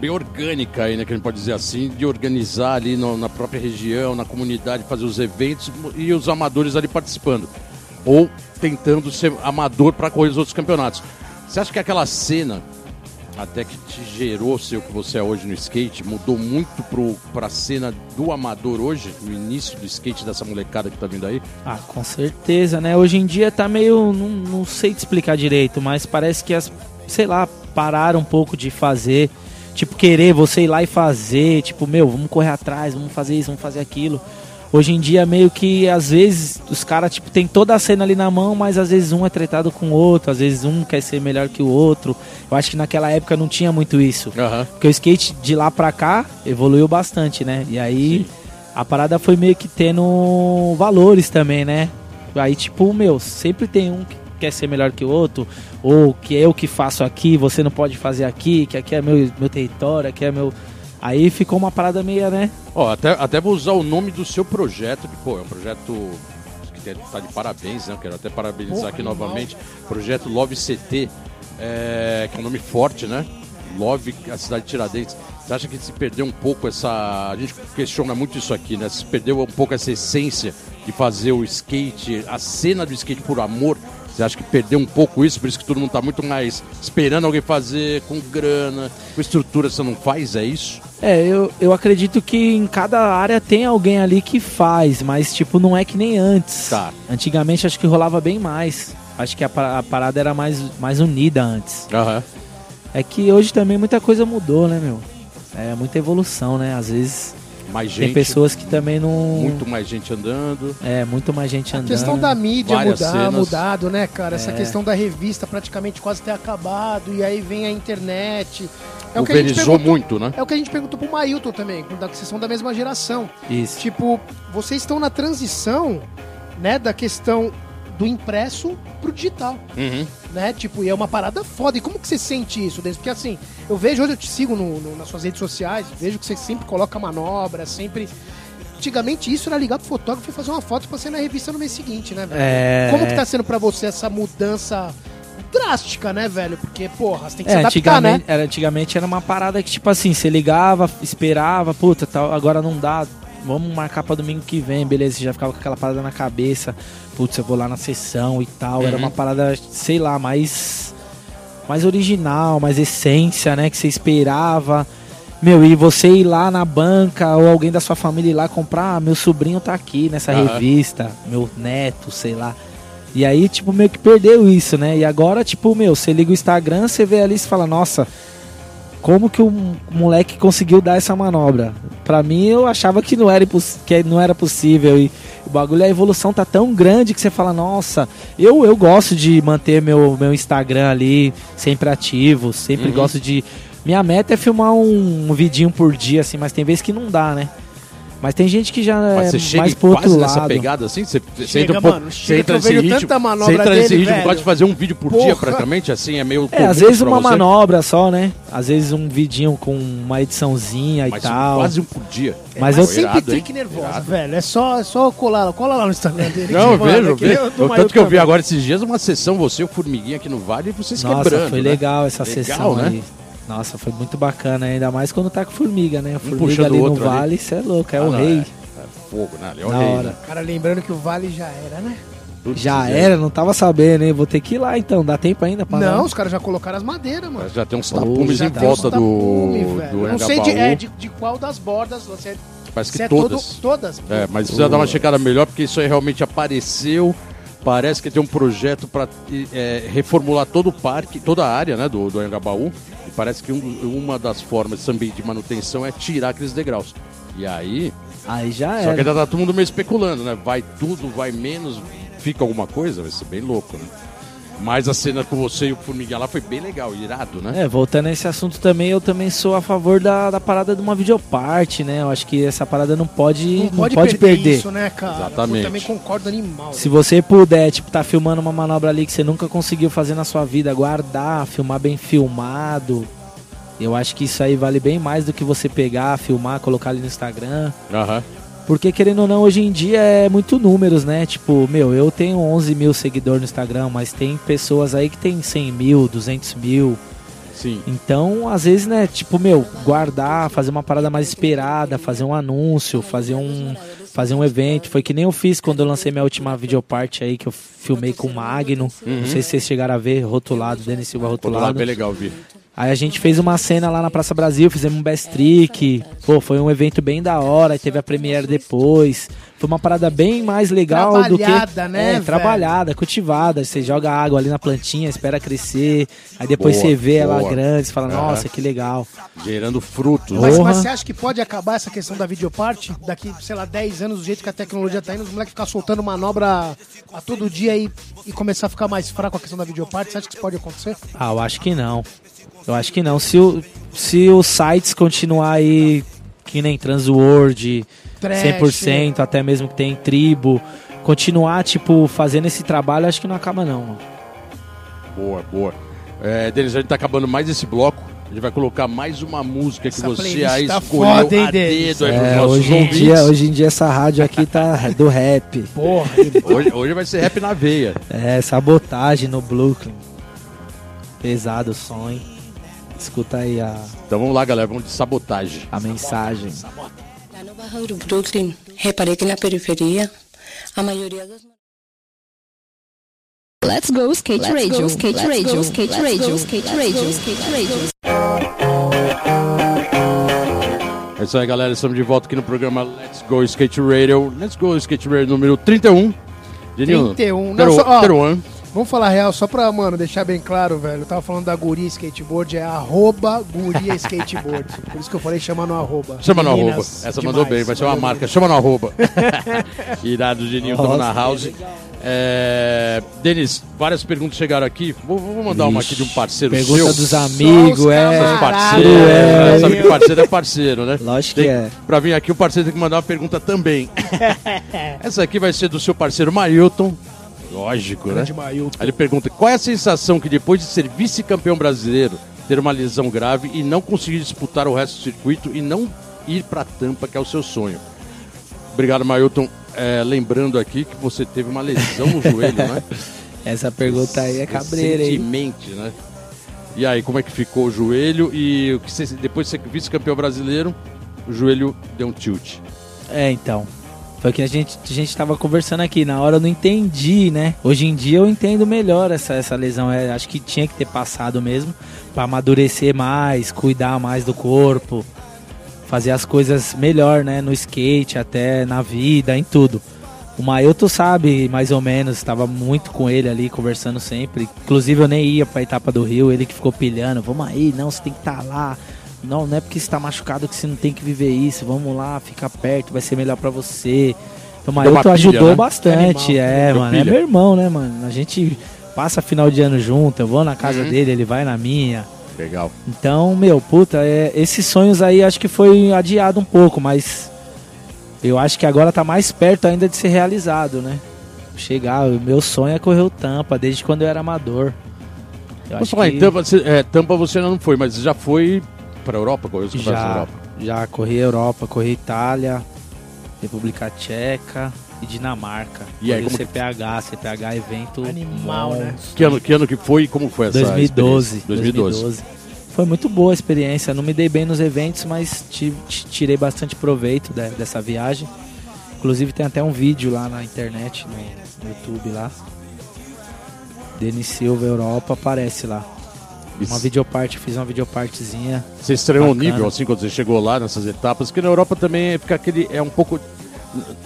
Speaker 1: bem orgânica aí, né? Que a gente pode dizer assim, de organizar ali no- na própria região, na comunidade, fazer os eventos e os amadores ali participando. Ou tentando ser amador para correr os outros campeonatos. Você acha que aquela cena, até que te gerou ser o que você é hoje no skate, mudou muito para a cena do amador hoje, no início do skate dessa molecada que tá vindo aí?
Speaker 3: Ah, com certeza, né? Hoje em dia tá meio. Não, não sei te explicar direito, mas parece que as. Sei lá, pararam um pouco de fazer. Tipo, querer você ir lá e fazer. Tipo, meu, vamos correr atrás, vamos fazer isso, vamos fazer aquilo. Hoje em dia, meio que às vezes os caras, tipo, tem toda a cena ali na mão, mas às vezes um é tratado com o outro, às vezes um quer ser melhor que o outro. Eu acho que naquela época não tinha muito isso.
Speaker 1: Aham.
Speaker 3: Porque o skate de lá pra cá evoluiu bastante, né? E aí a parada foi meio que tendo valores também, né? Aí, tipo, meu, sempre tem um que quer ser melhor que o outro, ou que eu que faço aqui, você não pode fazer aqui, que aqui é meu, meu território, aqui é meu. Aí ficou uma parada meia, né?
Speaker 1: Ó, até, até vou usar o nome do seu projeto, que, pô, é um projeto que tem- tá de parabéns, né? Eu quero até parabenizar
Speaker 2: Porra,
Speaker 1: aqui
Speaker 2: animal.
Speaker 1: novamente. Projeto Love CT, é, que é um nome forte, né? Love, a cidade de Tiradentes. Você acha que se perdeu um pouco essa. A gente questiona muito isso aqui, né? Se perdeu um pouco essa essência de fazer o skate, a cena do skate por amor. Você acha que perdeu um pouco isso? Por isso que todo mundo tá muito mais esperando alguém fazer com grana, com estrutura. Você não faz? É isso?
Speaker 3: É, eu, eu acredito que em cada área tem alguém ali que faz, mas tipo, não é que nem antes.
Speaker 1: Tá.
Speaker 3: Antigamente acho que rolava bem mais. Acho que a, a parada era mais, mais unida antes.
Speaker 1: Aham.
Speaker 3: É que hoje também muita coisa mudou, né, meu? É muita evolução, né? Às vezes
Speaker 1: Mais
Speaker 3: tem
Speaker 1: gente.
Speaker 3: pessoas que também não.
Speaker 1: muito mais gente andando.
Speaker 3: É, muito mais gente
Speaker 2: A
Speaker 3: andando.
Speaker 2: questão da mídia
Speaker 1: Várias
Speaker 2: mudar,
Speaker 1: cenas.
Speaker 2: mudado, né, cara? Essa
Speaker 3: É.
Speaker 2: questão da revista praticamente quase ter acabado, e aí vem a internet. É
Speaker 1: Pulverizou
Speaker 2: perguntou-
Speaker 1: muito, né?
Speaker 2: É o que a gente perguntou pro Mailton também, da vocês são da mesma geração.
Speaker 3: Isso.
Speaker 2: Tipo, vocês estão na transição, né, da questão do impresso pro digital,
Speaker 1: Uhum.
Speaker 2: né? Tipo, e é uma parada foda. E como que você sente isso, Denis? Porque assim, eu vejo, hoje eu te sigo no- no- nas suas redes sociais, vejo que você sempre coloca manobra, sempre... Antigamente isso era ligar pro fotógrafo e fazer uma foto pra ser na revista no mês seguinte, né, velho?
Speaker 3: É.
Speaker 2: Como que tá sendo pra você essa mudança drástica, né, velho? Porque, porra, você tem que
Speaker 3: É,
Speaker 2: se adaptar, né?
Speaker 3: antigamente, era, antigamente era uma parada que, tipo assim, você ligava, esperava, puta, tal, agora não dá, vamos marcar pra domingo que vem, beleza, você já ficava com aquela parada na cabeça, putz, eu vou lá na sessão e tal, era
Speaker 1: Uhum.
Speaker 3: uma parada, sei lá, mais, mais original, mais essência, né, que você esperava. Meu, e você ir lá na banca ou alguém da sua família ir lá comprar, ah, meu sobrinho tá aqui nessa
Speaker 1: Aham.
Speaker 3: revista, meu neto, sei lá. E aí, tipo, meio que perdeu isso, né? E agora, tipo, meu, você liga o Instagram, você vê ali e fala, nossa, como que o moleque conseguiu dar essa manobra? Pra mim, eu achava que não era, que não era possível. E o bagulho, a evolução tá tão grande que você fala, nossa, eu, eu gosto de manter meu, meu Instagram ali sempre ativo, sempre
Speaker 1: Uhum.
Speaker 3: gosto de. Minha meta é filmar um, um vidinho por dia, assim, mas tem vezes que não dá, né? Mas tem gente que já
Speaker 1: Mas
Speaker 3: é
Speaker 1: você chega
Speaker 3: mais pro outro
Speaker 1: quase nessa
Speaker 3: lado.
Speaker 1: pegada assim? Você, você
Speaker 2: Chega,
Speaker 1: entra, um pouco-
Speaker 2: mano,
Speaker 1: você
Speaker 2: chega
Speaker 1: entra nesse ritmo,
Speaker 2: tanta manobra
Speaker 1: você entra nesse
Speaker 2: dele,
Speaker 1: ritmo, pode fazer um vídeo por dia
Speaker 2: Porra.
Speaker 1: praticamente, assim, é meio
Speaker 3: É, às vezes uma
Speaker 1: você,
Speaker 3: manobra só, né? Às vezes um vidinho com uma ediçãozinha
Speaker 1: Mas
Speaker 3: e tal.
Speaker 1: quase um por dia.
Speaker 3: Mas
Speaker 2: Mas
Speaker 3: eu-
Speaker 2: sempre nervosa,
Speaker 1: Irado.
Speaker 2: velho. É só, é só colar, cola lá no Instagram dele.
Speaker 1: Não, eu
Speaker 2: mano,
Speaker 1: vejo,
Speaker 2: é
Speaker 1: vejo. Eu- Tanto que eu vi
Speaker 2: também.
Speaker 1: agora esses dias uma sessão, você e o Formiguinha aqui no Vale, e vocês
Speaker 3: Nossa,
Speaker 1: quebrando.
Speaker 3: foi
Speaker 1: né?
Speaker 3: legal essa
Speaker 1: Legal,
Speaker 3: sessão
Speaker 1: né?
Speaker 3: aí. Nossa, foi muito bacana, ainda mais quando tá com formiga, né? A formiga
Speaker 1: puxando
Speaker 3: ali no vale, você é louco, é
Speaker 1: Ah,
Speaker 3: o
Speaker 1: não,
Speaker 3: rei.
Speaker 1: É, é fogo, né? ali É o
Speaker 3: Da
Speaker 1: rei,
Speaker 3: hora.
Speaker 1: né?
Speaker 2: Cara, lembrando que o Vale já era, né?
Speaker 1: Tudo
Speaker 3: Já
Speaker 1: quiser.
Speaker 3: era, não tava sabendo, hein? Vou ter que ir lá então, dá tempo ainda pra
Speaker 2: Não,
Speaker 3: lá?
Speaker 2: os caras já colocaram as madeiras, mano.
Speaker 1: Já tem uns tapumes em volta do,
Speaker 2: tapume,
Speaker 1: do
Speaker 2: velho. Não sei de, é, de, de qual das bordas você é.
Speaker 1: Parece
Speaker 2: você
Speaker 1: que
Speaker 2: é
Speaker 1: todas.
Speaker 2: todo- todas.
Speaker 1: É, mas precisa dar uma checada melhor, porque isso aí realmente apareceu. Parece que tem um projeto para reformular todo o parque, toda a área né, do, do Anhangabaú. Parece que um- uma das formas também de manutenção é tirar aqueles degraus. E aí.
Speaker 3: Aí já
Speaker 1: Só que ainda tá todo mundo meio especulando, né? Vai tudo, vai menos, fica alguma coisa? Vai ser bem louco, né? Mas a cena com você e o Formiguinha lá foi bem legal, irado, né?
Speaker 3: É, voltando a esse assunto também, eu também sou a favor da, da parada de uma videoparte, né? Eu acho que essa parada não pode,
Speaker 2: Não pode,
Speaker 3: perder.
Speaker 2: perder, isso, né, cara?
Speaker 1: Exatamente.
Speaker 2: Eu também concordo animal.
Speaker 3: Se você puder, tipo, tá filmando uma manobra ali que você nunca conseguiu fazer na sua vida, guardar, filmar bem filmado. Eu acho que isso aí vale bem mais do que você pegar, filmar, colocar ali no Instagram.
Speaker 1: Aham.
Speaker 3: Porque, querendo ou não, hoje em dia é muito números, né? Tipo, meu, eu tenho 11 mil seguidores no Instagram, mas tem pessoas aí que tem 100 mil, 200 mil.
Speaker 1: Sim.
Speaker 3: Então, às vezes, né, tipo, meu, guardar, fazer uma parada mais esperada, fazer um anúncio, fazer um fazer um evento. Foi que nem eu fiz quando eu lancei minha última videoparte aí, que eu filmei com o Magno. Não sei se vocês chegaram a ver, rotulado, Denis Silva
Speaker 1: lá,
Speaker 3: rotulado.
Speaker 1: bem legal, Vi.
Speaker 3: Aí a gente fez uma cena lá na Praça Brasil, fizemos um best trick. Pô, foi um evento bem da hora, aí teve a premiere depois. Foi uma parada bem mais legal do que
Speaker 2: Trabalhada, né,
Speaker 3: É,
Speaker 2: velho?
Speaker 3: trabalhada, cultivada. Você joga água ali na plantinha, espera crescer, aí depois
Speaker 1: Boa,
Speaker 3: você vê ela
Speaker 1: boa.
Speaker 3: grande, você fala:
Speaker 1: Aham.
Speaker 3: "Nossa, que legal".
Speaker 1: Gerando frutos.
Speaker 2: Mas,
Speaker 3: Porra.
Speaker 2: mas você acha que pode acabar essa questão da videoparte daqui, sei lá, 10 anos, do jeito que a tecnologia tá indo, os moleques ficar soltando manobra a todo dia e, e começar a ficar mais fraco a questão da videoparte? Você acha que isso pode acontecer?
Speaker 3: Ah, eu acho que não. Eu acho que não. Se, o, se os sites continuar aí, que nem Transworld,
Speaker 2: Trash.
Speaker 3: 100%, até mesmo que tem tribo, continuar, tipo, fazendo esse trabalho, acho que não acaba não. mano.
Speaker 1: Boa, boa. É, Denis, a gente tá acabando mais esse bloco. A gente vai colocar mais uma música que
Speaker 2: Essa
Speaker 1: você aí
Speaker 2: tá
Speaker 1: escolheu
Speaker 2: foda, hein,
Speaker 1: a dedo aí pros
Speaker 3: É,
Speaker 1: nossos
Speaker 3: hoje, em
Speaker 1: ouvintes.
Speaker 3: dia, hoje em dia essa rádio aqui tá do rap.
Speaker 2: Porra,
Speaker 1: Hoje, hoje vai ser rap na veia.
Speaker 3: É, sabotagem no Brooklyn. Pesado o som, hein? Escuta aí a,
Speaker 1: Então vamos lá, galera. Vamos de sabotagem.
Speaker 3: a mensagem.
Speaker 5: Lá no do Brooklyn, reparei que na periferia, a maioria das
Speaker 4: Let's go skate radio, skate radio, skate radio, skate radio, skate radio.
Speaker 1: É isso aí, galera. Estamos de volta aqui no programa Let's Go Skate Radio. Let's Go Skate Radio número 31. Genil,
Speaker 2: 31. Não, só- ó. Vamos falar real, só pra, mano, deixar bem claro, velho. Eu tava falando da guria skateboard, é arroba guria skateboard. Por isso que eu falei chama no arroba.
Speaker 1: Chama no arroba. Essa
Speaker 2: demais,
Speaker 1: mandou bem, vai ser uma marca. Chama no arroba. Irado, Geninho, estamos na
Speaker 3: Nossa,
Speaker 1: house. É... Denis, várias perguntas chegaram aqui. Vou, vou mandar uma aqui de um parceiro
Speaker 3: Pergunta
Speaker 1: seu.
Speaker 3: dos amigos, é.
Speaker 1: Os parceiros,
Speaker 3: Cruel,
Speaker 1: é, sabe que parceiro é parceiro, né?
Speaker 3: Lógico que
Speaker 1: Tem-
Speaker 3: é.
Speaker 1: Pra vir aqui, o parceiro tem que mandar uma pergunta também. Essa aqui vai ser do seu parceiro Mailton. Lógico, né? Aí ele pergunta: qual é a sensação que depois de ser vice-campeão brasileiro, ter uma lesão grave e não conseguir disputar o resto do circuito e não ir pra tampa, que é o seu sonho? Obrigado, Mailton. É, lembrando aqui que você teve uma lesão no joelho, né?
Speaker 3: Essa pergunta aí é cabreira, hein?
Speaker 1: Né? E aí, como é que ficou o joelho? E depois de ser vice-campeão brasileiro, o joelho deu um tilt.
Speaker 3: É, então. Foi o que a gente, a gente tava conversando aqui. Na hora eu não entendi, né? Hoje em dia eu entendo melhor essa, essa lesão. É, acho que tinha que ter passado mesmo. Pra amadurecer mais, cuidar mais do corpo. Fazer as coisas melhor, né? No skate, até na vida, em tudo. O Mailton sabe, mais ou menos, estava muito com ele ali, conversando sempre. Inclusive eu nem ia pra etapa do Rio, ele que ficou pilhando. Vamos aí, não, você tem que estar lá. Não, não é porque você tá machucado que você não tem que viver isso. Vamos lá, fica perto, vai ser melhor pra você. Então, o
Speaker 1: uma
Speaker 3: Mailton
Speaker 1: pilha,
Speaker 3: ajudou
Speaker 1: né?
Speaker 3: bastante,
Speaker 2: Animal,
Speaker 3: é, mano. É
Speaker 1: pilha.
Speaker 3: meu irmão, né, mano? A gente passa final de ano junto, eu vou na casa
Speaker 1: Uhum.
Speaker 3: dele, ele vai na minha.
Speaker 1: Legal.
Speaker 3: Então, meu, puta, é, esses sonhos aí acho que foi adiado um pouco, mas eu acho que agora tá mais perto ainda de ser realizado, né? Chegar, o meu sonho é correr o Tampa, desde quando eu era amador. Eu acho
Speaker 1: falar
Speaker 3: que
Speaker 1: em Tampa, você- é, Tampa você ainda não foi, mas já foi pra Europa, correu os campeonatos da
Speaker 3: já,
Speaker 1: Europa.
Speaker 3: já corri Europa, corri Itália, República Tcheca e Dinamarca.
Speaker 1: E aí, como
Speaker 3: CPH, CPH evento
Speaker 2: Animal, né?
Speaker 1: Que ano, que ano que foi e como foi essa
Speaker 3: 2012,
Speaker 1: experiência? 2012.
Speaker 3: 2012. Foi muito boa a experiência. Não me dei bem nos eventos, mas ti- ti- tirei bastante proveito de- dessa viagem. Inclusive tem até um vídeo lá na internet, no, no YouTube lá. Denis Silva Europa aparece lá. Uma videoparte, fiz uma videopartezinha.
Speaker 1: Você estranhou o nível, assim, quando você chegou lá nessas etapas? Porque na Europa também fica aquele. É um pouco.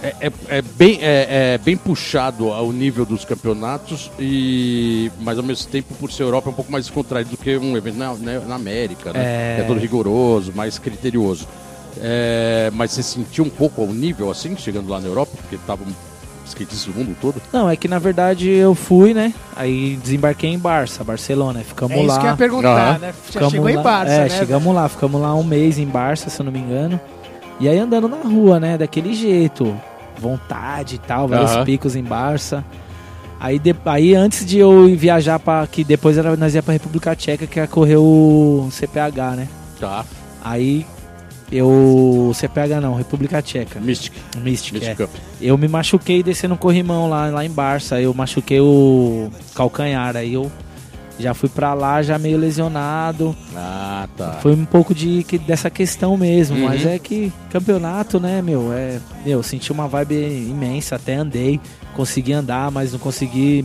Speaker 1: É, é- é bem, é, é bem puxado ao nível dos campeonatos, e mas ao mesmo tempo, por ser Europa, é um pouco mais descontraído do que um evento na, na- na América, né?
Speaker 3: É.
Speaker 1: É todo rigoroso, mais criterioso. É, mas você sentiu um pouco ao nível, assim, chegando lá na Europa? Porque estavam skatistas do mundo todo?
Speaker 3: Não, é que na verdade eu fui, né? Aí desembarquei em Barça, Barcelona. Ficamos
Speaker 2: É isso
Speaker 3: lá.
Speaker 2: que eu ia perguntar,
Speaker 1: Aham.
Speaker 2: né? Já
Speaker 3: Ficamos
Speaker 2: chegou em
Speaker 3: lá-
Speaker 2: Barça,
Speaker 3: é,
Speaker 2: né?
Speaker 3: chegamos lá, ficamos lá um mês em Barça, se eu não me engano. E aí andando na rua, né? Daquele jeito. Vontade e tal, vários
Speaker 1: Aham.
Speaker 3: picos em Barça. Aí, de- aí antes de eu ir viajar para que depois era, nós ia pra República Tcheca, que ia correr o CPH, né?
Speaker 1: Tá.
Speaker 3: Aí eu. CPH não, República Tcheca.
Speaker 1: Mystic.
Speaker 3: Mystic,
Speaker 1: Mystic
Speaker 3: é.
Speaker 1: Cup.
Speaker 3: Eu me machuquei descendo um corrimão lá, lá em Barça. Eu machuquei o calcanhar. Aí eu já fui pra lá já meio lesionado.
Speaker 1: Ah, tá.
Speaker 3: Foi um pouco de, que- dessa questão mesmo.
Speaker 1: Uhum.
Speaker 3: Mas é que campeonato, né, meu? É, meu, senti uma vibe imensa. Até andei, consegui andar, mas não consegui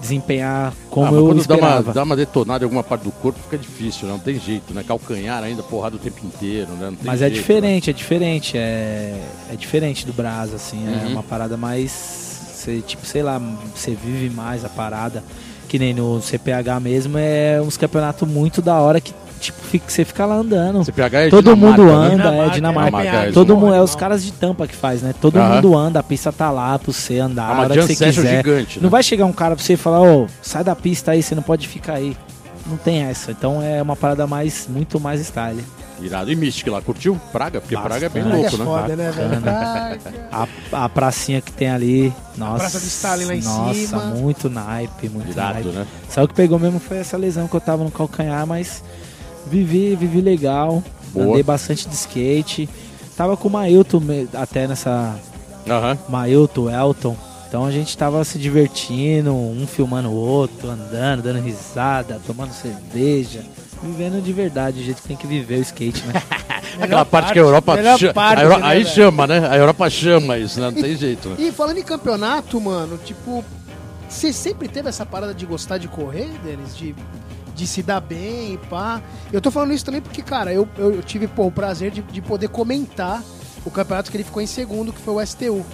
Speaker 3: desempenhar como
Speaker 1: Ah, mas
Speaker 3: eu
Speaker 1: quando dá uma,
Speaker 3: esperava.
Speaker 1: dá uma detonada em alguma parte do corpo, fica difícil, né? não tem jeito, né? Calcanhar ainda, porrada o tempo inteiro, né?
Speaker 3: Mas é
Speaker 1: jeito, né?
Speaker 3: diferente, é diferente. É, é diferente do Brasa, assim. É
Speaker 1: Uhum.
Speaker 3: uma parada mais. Você, tipo, sei lá, você vive mais a parada. Que nem no CPH mesmo, é uns campeonatos muito da hora que, tipo, fica, você fica lá andando.
Speaker 1: CPH é
Speaker 3: Todo
Speaker 1: Dinamarca,
Speaker 3: mundo
Speaker 1: né?
Speaker 3: anda,
Speaker 2: Dinamarca,
Speaker 3: é Dinamarca.
Speaker 1: Dinamarca, é
Speaker 3: Todo mundo, é os caras de tampa que faz, né? Todo mundo anda, a pista tá lá pra você andar,
Speaker 1: É
Speaker 3: a hora que você
Speaker 1: session
Speaker 3: quiser.
Speaker 1: gigante, né?
Speaker 3: Não vai chegar um cara pra você e falar, ô, sai da pista aí, você não pode ficar aí. Não tem essa. Então é uma parada mais, muito mais style.
Speaker 1: Irado. E Mystic lá, curtiu? Praga? Porque Praga é bem
Speaker 3: Bastante.
Speaker 1: Louco,
Speaker 2: é
Speaker 1: né?
Speaker 2: foda, né.
Speaker 3: A, a pracinha que tem ali, nossa.
Speaker 2: Praça de Stalin lá em
Speaker 3: nossa,
Speaker 2: cima.
Speaker 3: muito naipe, muito
Speaker 1: Irado,
Speaker 3: naipe.
Speaker 1: né?
Speaker 3: Só o que pegou mesmo foi essa lesão que eu tava no calcanhar, mas vivi, vivi legal.
Speaker 1: Boa.
Speaker 3: Andei bastante de skate. Tava com o Mailton até nessa.
Speaker 1: Aham.
Speaker 3: Mailton, Elton. Então a gente tava se divertindo, um filmando o outro, andando, dando risada, tomando cerveja. Vivendo de verdade, do jeito que tem que viver o skate, né?
Speaker 1: Aquela parte que a Europa chama.
Speaker 2: parte,
Speaker 1: a Euro-
Speaker 2: né,
Speaker 1: aí
Speaker 2: velho?
Speaker 1: chama, né? A Europa chama isso, né? Não tem jeito, né?
Speaker 2: E falando em campeonato, mano, tipo, você sempre teve essa parada de gostar de correr, Denis? De, de se dar bem e pá. Eu tô falando isso também porque, cara, eu, eu, tive pô, o prazer de, de poder comentar o campeonato que ele ficou em segundo, que foi o STU.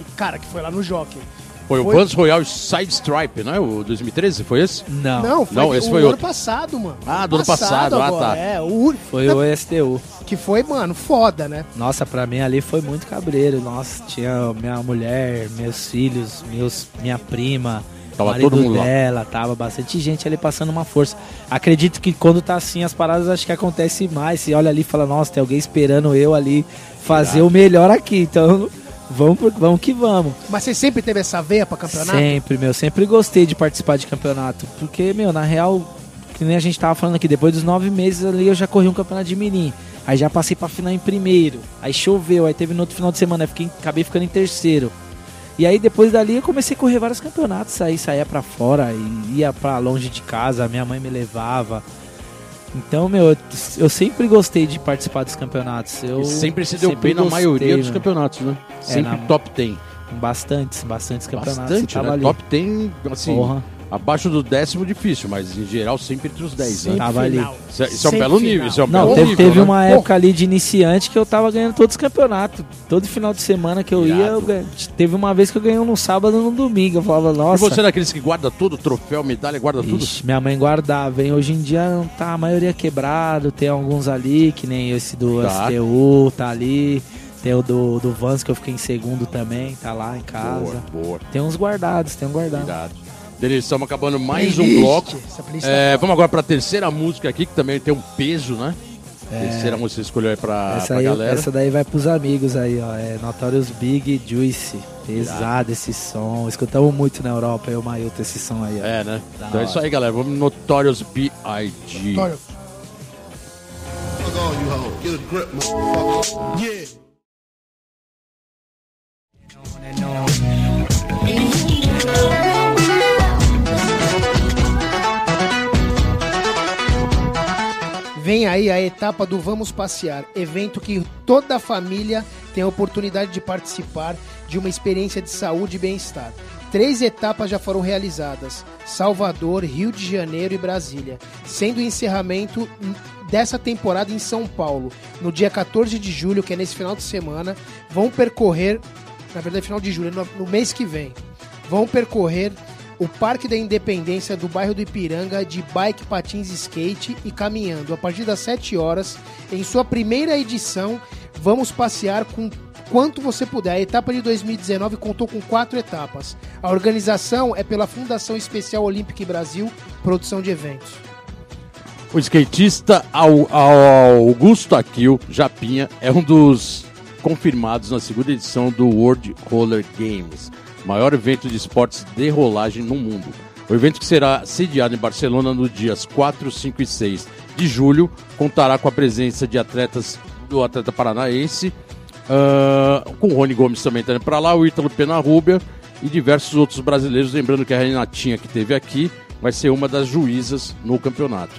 Speaker 2: E, cara, que foi lá no Jockey.
Speaker 1: Foi o
Speaker 2: Foi-
Speaker 1: Vans Royal Side Stripe, né? O 2013, foi esse?
Speaker 3: Não,
Speaker 2: Não, foi,
Speaker 1: Não, esse
Speaker 2: o
Speaker 1: foi
Speaker 2: ano
Speaker 1: outro.
Speaker 2: passado, mano.
Speaker 1: Ah, do ano passado, ah, tá.
Speaker 2: É, o
Speaker 3: foi o STU.
Speaker 2: que foi, mano, foda, né?
Speaker 3: Nossa, pra mim ali foi muito cabreiro. Nossa, tinha minha mulher, meus filhos, meus, minha prima,
Speaker 1: Tava
Speaker 3: marido
Speaker 1: todo mundo lá.
Speaker 3: dela, tava bastante gente ali passando uma força. Acredito que quando tá assim as paradas, acho que acontece mais. Você olha ali e fala, nossa, tem alguém esperando eu ali fazer o melhor aqui. Então, vamos, vamos que vamos.
Speaker 2: Mas você sempre teve essa veia pra campeonato?
Speaker 3: Sempre, meu, sempre gostei de participar de campeonato. Porque, meu, na real, que nem a gente tava falando aqui, depois dos nove meses ali eu já corri um campeonato de mirim. Aí já passei pra final em primeiro. Aí choveu, aí teve no outro final de semana, aí fiquei, acabei ficando em terceiro. E aí depois dali eu comecei a correr vários campeonatos, aí saía pra fora e ia pra longe de casa, minha mãe me levava. Então, meu, eu, sempre gostei de participar dos campeonatos. Eu
Speaker 1: E sempre se deu
Speaker 3: sempre
Speaker 1: bem na
Speaker 3: gostei,
Speaker 1: maioria dos
Speaker 3: meu.
Speaker 1: campeonatos, né? Sempre
Speaker 3: na-
Speaker 1: top 10.
Speaker 3: Bastantes, bastantes campeonatos.
Speaker 1: Bastante, né? Top 10, assim,
Speaker 3: Porra.
Speaker 1: Abaixo do décimo difícil, mas em geral sempre entre os 10, né?
Speaker 3: Tava ali.
Speaker 2: final.
Speaker 1: Isso é, isso é um belo
Speaker 2: final.
Speaker 1: nível, isso é um
Speaker 3: Não,
Speaker 1: belo
Speaker 3: teve,
Speaker 1: nível,
Speaker 3: teve
Speaker 1: né?
Speaker 3: uma
Speaker 2: Pô.
Speaker 3: época ali de iniciante que eu tava ganhando todos os campeonatos. Todo final de semana que eu ia,
Speaker 1: Irado.
Speaker 3: eu ganhei. teve uma vez que eu ganhei um no sábado e um no domingo. Eu falava,
Speaker 1: E
Speaker 3: nossa.
Speaker 1: você é daqueles que guarda tudo, troféu, medalha, guarda tudo?
Speaker 3: Ixi, minha mãe guardava, hein? Hoje em dia não tá a maioria quebrado, tem alguns ali, que nem esse do
Speaker 1: Tá.
Speaker 3: STU, tá ali. Tem o do, do Vans que eu fiquei em segundo também, tá lá em casa.
Speaker 1: Boa, boa.
Speaker 3: Tem uns guardados, tem um guardado.
Speaker 1: Irado. Beleza, estamos acabando mais um
Speaker 2: Playlist.
Speaker 1: bloco.
Speaker 2: Essa playlist
Speaker 1: É, vamos agora para a terceira música aqui, que também tem um peso, né? Terceira música que você escolheu aí pra,
Speaker 3: essa,
Speaker 1: pra
Speaker 3: aí,
Speaker 1: galera.
Speaker 3: essa daí vai pros amigos aí, ó. É Notorious Big Juice. Pesado esse som. Escutamos muito na Europa, eu, Mailton, esse som aí, ó.
Speaker 1: É, né?
Speaker 3: Da
Speaker 1: então é isso
Speaker 3: hora.
Speaker 1: aí, galera. Vamos no Notorious B.I.G.
Speaker 2: Olha, Vem aí a etapa do Vamos Passear, evento que toda a família tem a oportunidade de participar de uma experiência de saúde e bem-estar. Três etapas já foram realizadas: Salvador, Rio de Janeiro e Brasília, sendo o encerramento dessa temporada em São Paulo, no dia 14 de julho, que é nesse final de semana. Vão percorrer, na verdade, final de julho, no, no mês que vem, vão percorrer o Parque da Independência do bairro do Ipiranga de bike, patins, skate e caminhando. A partir das 7 horas, em sua primeira edição, vamos passear com quanto você puder. A etapa de 2019 contou com quatro etapas. A organização é pela Fundação Especial Olímpica Brasil, produção de eventos.
Speaker 1: O skatista Au- Au- Augusto Aquil Japinha é um dos confirmados na segunda edição do World Roller Games, maior evento de esportes de rolagem no mundo. O evento que será sediado em Barcelona nos dias 4, 5 e 6 de julho contará com a presença de atletas do atleta paranaense, ah, com o Rony Gomes também está indo para lá, o Ítalo Penarrubia e diversos outros brasileiros. Lembrando que a Renatinha que teve aqui vai ser uma das juízas no campeonato.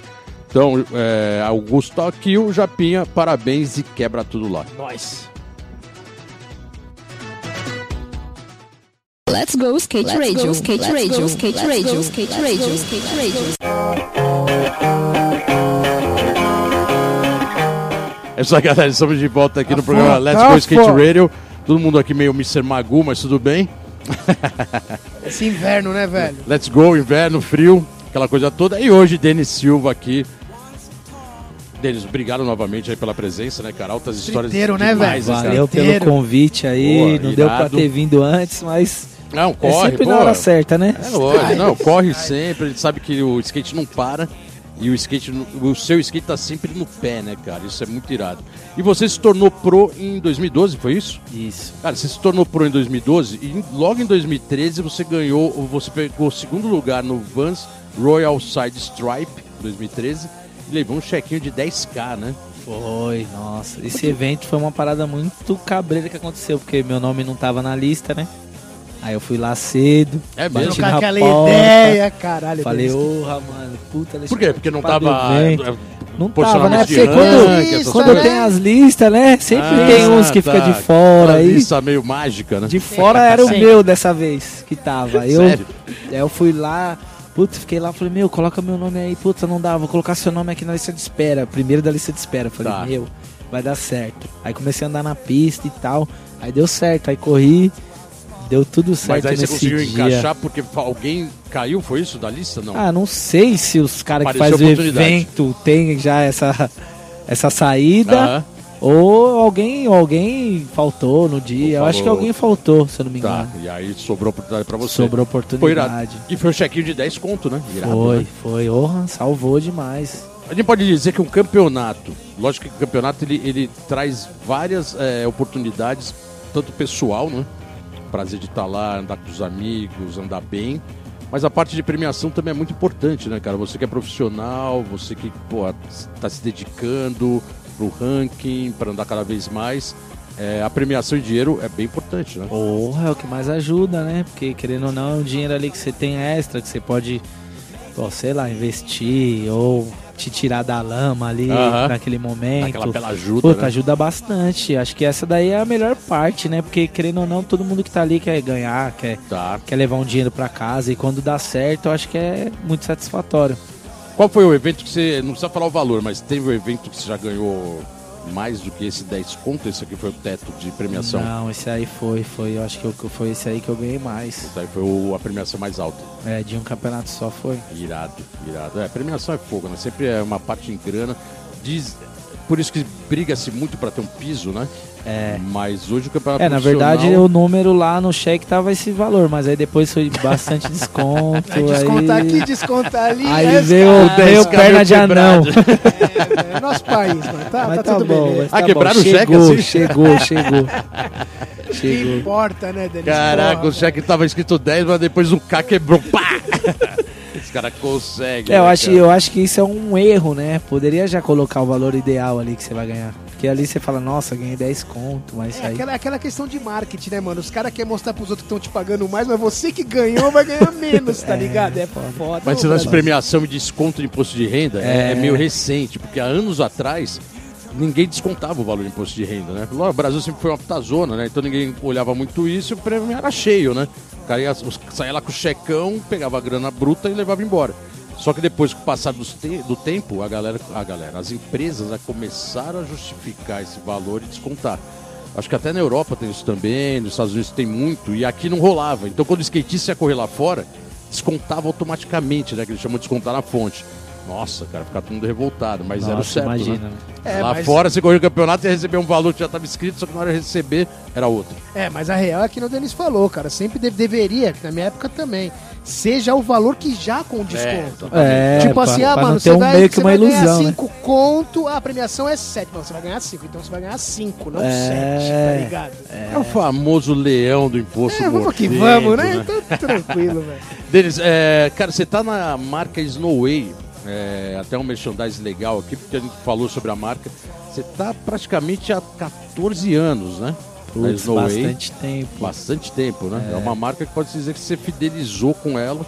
Speaker 1: Então, é, Augusto Aquil, Japinha, parabéns e quebra tudo lá.
Speaker 2: Nós.
Speaker 4: Let's go skate radio, skate radio, skate radio, skate radio, skate radio.
Speaker 1: É isso aí, galera. Estamos de volta aqui no programa
Speaker 2: fora,
Speaker 1: Let's
Speaker 2: tá
Speaker 1: Go Skate. Radio. Todo mundo aqui meio Mr. Magu, mas tudo bem.
Speaker 2: Esse inverno, né, velho?
Speaker 1: Let's Go, inverno, frio, aquela coisa toda. E hoje, Denis Silva aqui. Denis, obrigado novamente aí pela presença, né, cara? Altas histórias
Speaker 2: Friteiro, né,
Speaker 1: demais,
Speaker 2: velho?
Speaker 1: cara.
Speaker 3: Valeu pelo convite aí.
Speaker 1: Boa,
Speaker 3: não deu pra
Speaker 1: irado.
Speaker 3: ter vindo antes, mas
Speaker 1: Não,
Speaker 3: é
Speaker 1: corre,
Speaker 3: sempre
Speaker 1: pô.
Speaker 3: na hora certa, né?
Speaker 1: É lógico, não, corre sempre, a gente sabe que o skate não para e o skate, o seu skate tá sempre no pé, né, cara? Isso é muito irado. E você se tornou pro em 2012, foi isso?
Speaker 3: Isso.
Speaker 1: Cara, você se tornou pro em 2012 e logo em 2013 você ganhou, você pegou o segundo lugar no Vans Royal Side Stripe 2013 e levou um chequinho de 10k, né?
Speaker 3: Foi, nossa. Esse evento foi uma parada muito cabreira que aconteceu, porque meu nome não tava na lista, né? Aí eu fui lá cedo,
Speaker 1: É
Speaker 3: bati
Speaker 1: mesmo?
Speaker 3: Na
Speaker 2: aquela
Speaker 3: porta,
Speaker 2: ideia, caralho.
Speaker 3: falei, porra, mano, puta...
Speaker 1: Por quê? Porque não tava
Speaker 3: evento."
Speaker 1: é,
Speaker 3: Não tava, né? Porque quando, quando
Speaker 1: coisas.
Speaker 3: tem as listas, né? Sempre
Speaker 1: Ah,
Speaker 3: tem uns que
Speaker 1: tá.
Speaker 3: fica de fora
Speaker 1: Aquela
Speaker 3: aí.
Speaker 1: lista meio mágica, né?
Speaker 3: De fora era o meu dessa vez que tava. Eu,
Speaker 1: Sério?
Speaker 3: aí eu fui lá, putz, fiquei lá, falei, meu, coloca meu nome aí, putz, não dá, vou colocar seu nome aqui na lista de espera, primeiro da lista de espera. Falei,
Speaker 1: Tá.
Speaker 3: meu, vai dar certo. Aí comecei a andar na pista e tal, aí deu certo, aí corri, deu tudo certo
Speaker 1: Mas aí você conseguiu
Speaker 3: dia.
Speaker 1: encaixar porque alguém caiu, foi isso da lista? Não.
Speaker 3: Ah, não sei se os caras que fazem o evento tem já essa, essa saída. Ou alguém, alguém faltou no dia. Eu acho que alguém faltou, se eu não me
Speaker 1: Tá,
Speaker 3: engano.
Speaker 1: e aí sobrou oportunidade pra você.
Speaker 3: Sobrou
Speaker 1: Foi
Speaker 3: oportunidade.
Speaker 1: E foi um chequinho de 10 conto, né? Irado,
Speaker 3: Foi,
Speaker 1: né?
Speaker 3: foi. Orra, salvou demais.
Speaker 1: A gente pode dizer que um campeonato, lógico que o campeonato ele, ele traz várias é, oportunidades, tanto pessoal, né? Prazer de estar lá, andar com os amigos, andar bem. Mas a parte de premiação também é muito importante, né, cara? Você que é profissional, você que, pô, tá se dedicando pro ranking, para andar cada vez mais. é, a premiação em dinheiro é bem importante, né?
Speaker 3: Porra, é o que mais ajuda, né? Porque querendo ou não, é um dinheiro ali que você tem extra, que você pode, pô, sei lá, investir ou te tirar da lama ali naquele momento.
Speaker 1: Aquela ajuda,
Speaker 3: Puta,
Speaker 1: né?
Speaker 3: ajuda bastante. Acho que essa daí é a melhor parte, né? Porque querendo ou não, todo mundo que tá ali quer ganhar, quer,
Speaker 1: Tá.
Speaker 3: quer levar um dinheiro pra casa. E quando dá certo, eu acho que é muito satisfatório.
Speaker 1: Qual foi o evento que você. Não precisa falar o valor, mas teve um evento que você já ganhou mais do que esse 10 conto? Esse aqui foi o teto de premiação.
Speaker 3: Não, esse aí foi, foi. Eu acho que eu- foi esse aí que eu ganhei mais.
Speaker 1: Esse aí foi o- a premiação mais alta.
Speaker 3: É, de um campeonato só foi.
Speaker 1: Irado, irado. É, premiação é fogo, né? Sempre é uma parte em grana. Diz, por isso que briga-se muito pra ter um piso, né?
Speaker 3: É.
Speaker 1: Mas hoje o campeonato
Speaker 3: É, na
Speaker 1: profissional-
Speaker 3: verdade o número lá no cheque tava esse valor, mas aí depois foi bastante desconto.
Speaker 2: Aí descontar
Speaker 3: aí...
Speaker 2: aqui, descontar ali.
Speaker 3: Aí
Speaker 2: é,
Speaker 3: veio,
Speaker 2: cara,
Speaker 3: veio perna de anão.
Speaker 2: é, é nosso país, mano. Tá,
Speaker 3: Mas
Speaker 2: tá,
Speaker 3: tá,
Speaker 2: tudo
Speaker 3: bom,
Speaker 2: beleza.
Speaker 3: mas
Speaker 1: Ah,
Speaker 3: tá
Speaker 1: quebraram
Speaker 3: bom.
Speaker 1: o cheque
Speaker 3: chegou,
Speaker 1: assim?
Speaker 3: Chegou, chegou.
Speaker 2: Que
Speaker 3: chegou.
Speaker 2: importa, né, Denis?
Speaker 1: Caraca,
Speaker 2: Porra,
Speaker 1: o cheque tava escrito 10, mas depois o K quebrou. Pá! Cara consegue.
Speaker 3: É, eu
Speaker 1: né,
Speaker 3: acho,
Speaker 1: cara?
Speaker 3: eu acho que isso é um erro, né? Poderia já colocar o valor ideal ali que você vai ganhar. Porque ali você fala, nossa, ganhei 10 conto, mas
Speaker 2: É
Speaker 3: aí.
Speaker 2: aquela, aquela questão de marketing, né, mano? Os caras querem mostrar pros outros que estão te pagando mais, mas você que ganhou vai ganhar menos, tá ligado? É foda.
Speaker 1: Mas esse
Speaker 2: ô,
Speaker 1: lance de premiação e desconto de imposto de renda é,
Speaker 3: É.
Speaker 1: é meio recente, porque há anos atrás ninguém descontava o valor do imposto de renda, né? O Brasil sempre foi uma puta zona, né? Então ninguém olhava muito isso e o prêmio era cheio, né? O cara ia, saía lá com o checão, pegava a grana bruta e levava embora. Só que depois, com o passar dos te- do tempo, a galera, a galera, as empresas né, começaram a justificar esse valor e descontar. Acho que até na Europa tem isso também, nos Estados Unidos tem muito, e aqui não rolava. Então quando o skatista ia correr lá fora, descontava automaticamente, né? Que eles chamam de descontar na fonte. Nossa, cara, ficar todo mundo revoltado, mas era o
Speaker 3: Nossa,
Speaker 1: certo.
Speaker 3: imagina.
Speaker 1: Né?
Speaker 2: É,
Speaker 1: lá
Speaker 2: mas-
Speaker 1: fora você corria o campeonato e receber um valor que já estava escrito, só que na hora de receber era outro.
Speaker 2: É, mas a real é que o Denis falou, cara. Sempre deve- deveria, na minha época também, seja o valor que já com desconto.
Speaker 3: É,
Speaker 2: tipo
Speaker 3: pra-
Speaker 2: assim, ah,
Speaker 3: pra
Speaker 2: mano, você
Speaker 3: um
Speaker 2: vai,
Speaker 3: meio que
Speaker 2: você
Speaker 3: uma
Speaker 2: vai
Speaker 3: ilusão,
Speaker 2: ganhar
Speaker 3: né?
Speaker 2: 5 conto, a premiação é 7. Mano, você vai ganhar 5, então você vai ganhar 5, não 7,
Speaker 3: É.
Speaker 2: tá ligado?
Speaker 1: É, o famoso leão do imposto
Speaker 2: É, vamos que vamos, né? Então, tranquilo, velho.
Speaker 1: Denis, é, cara, você tá na marca Snowway, é, até um merchandise legal aqui, porque a gente falou sobre a marca. Você tá praticamente há 14 anos, né?
Speaker 3: Putz,
Speaker 1: Snowway.
Speaker 3: bastante tempo.
Speaker 1: Bastante tempo, né? É. uma marca que pode dizer que você fidelizou com ela.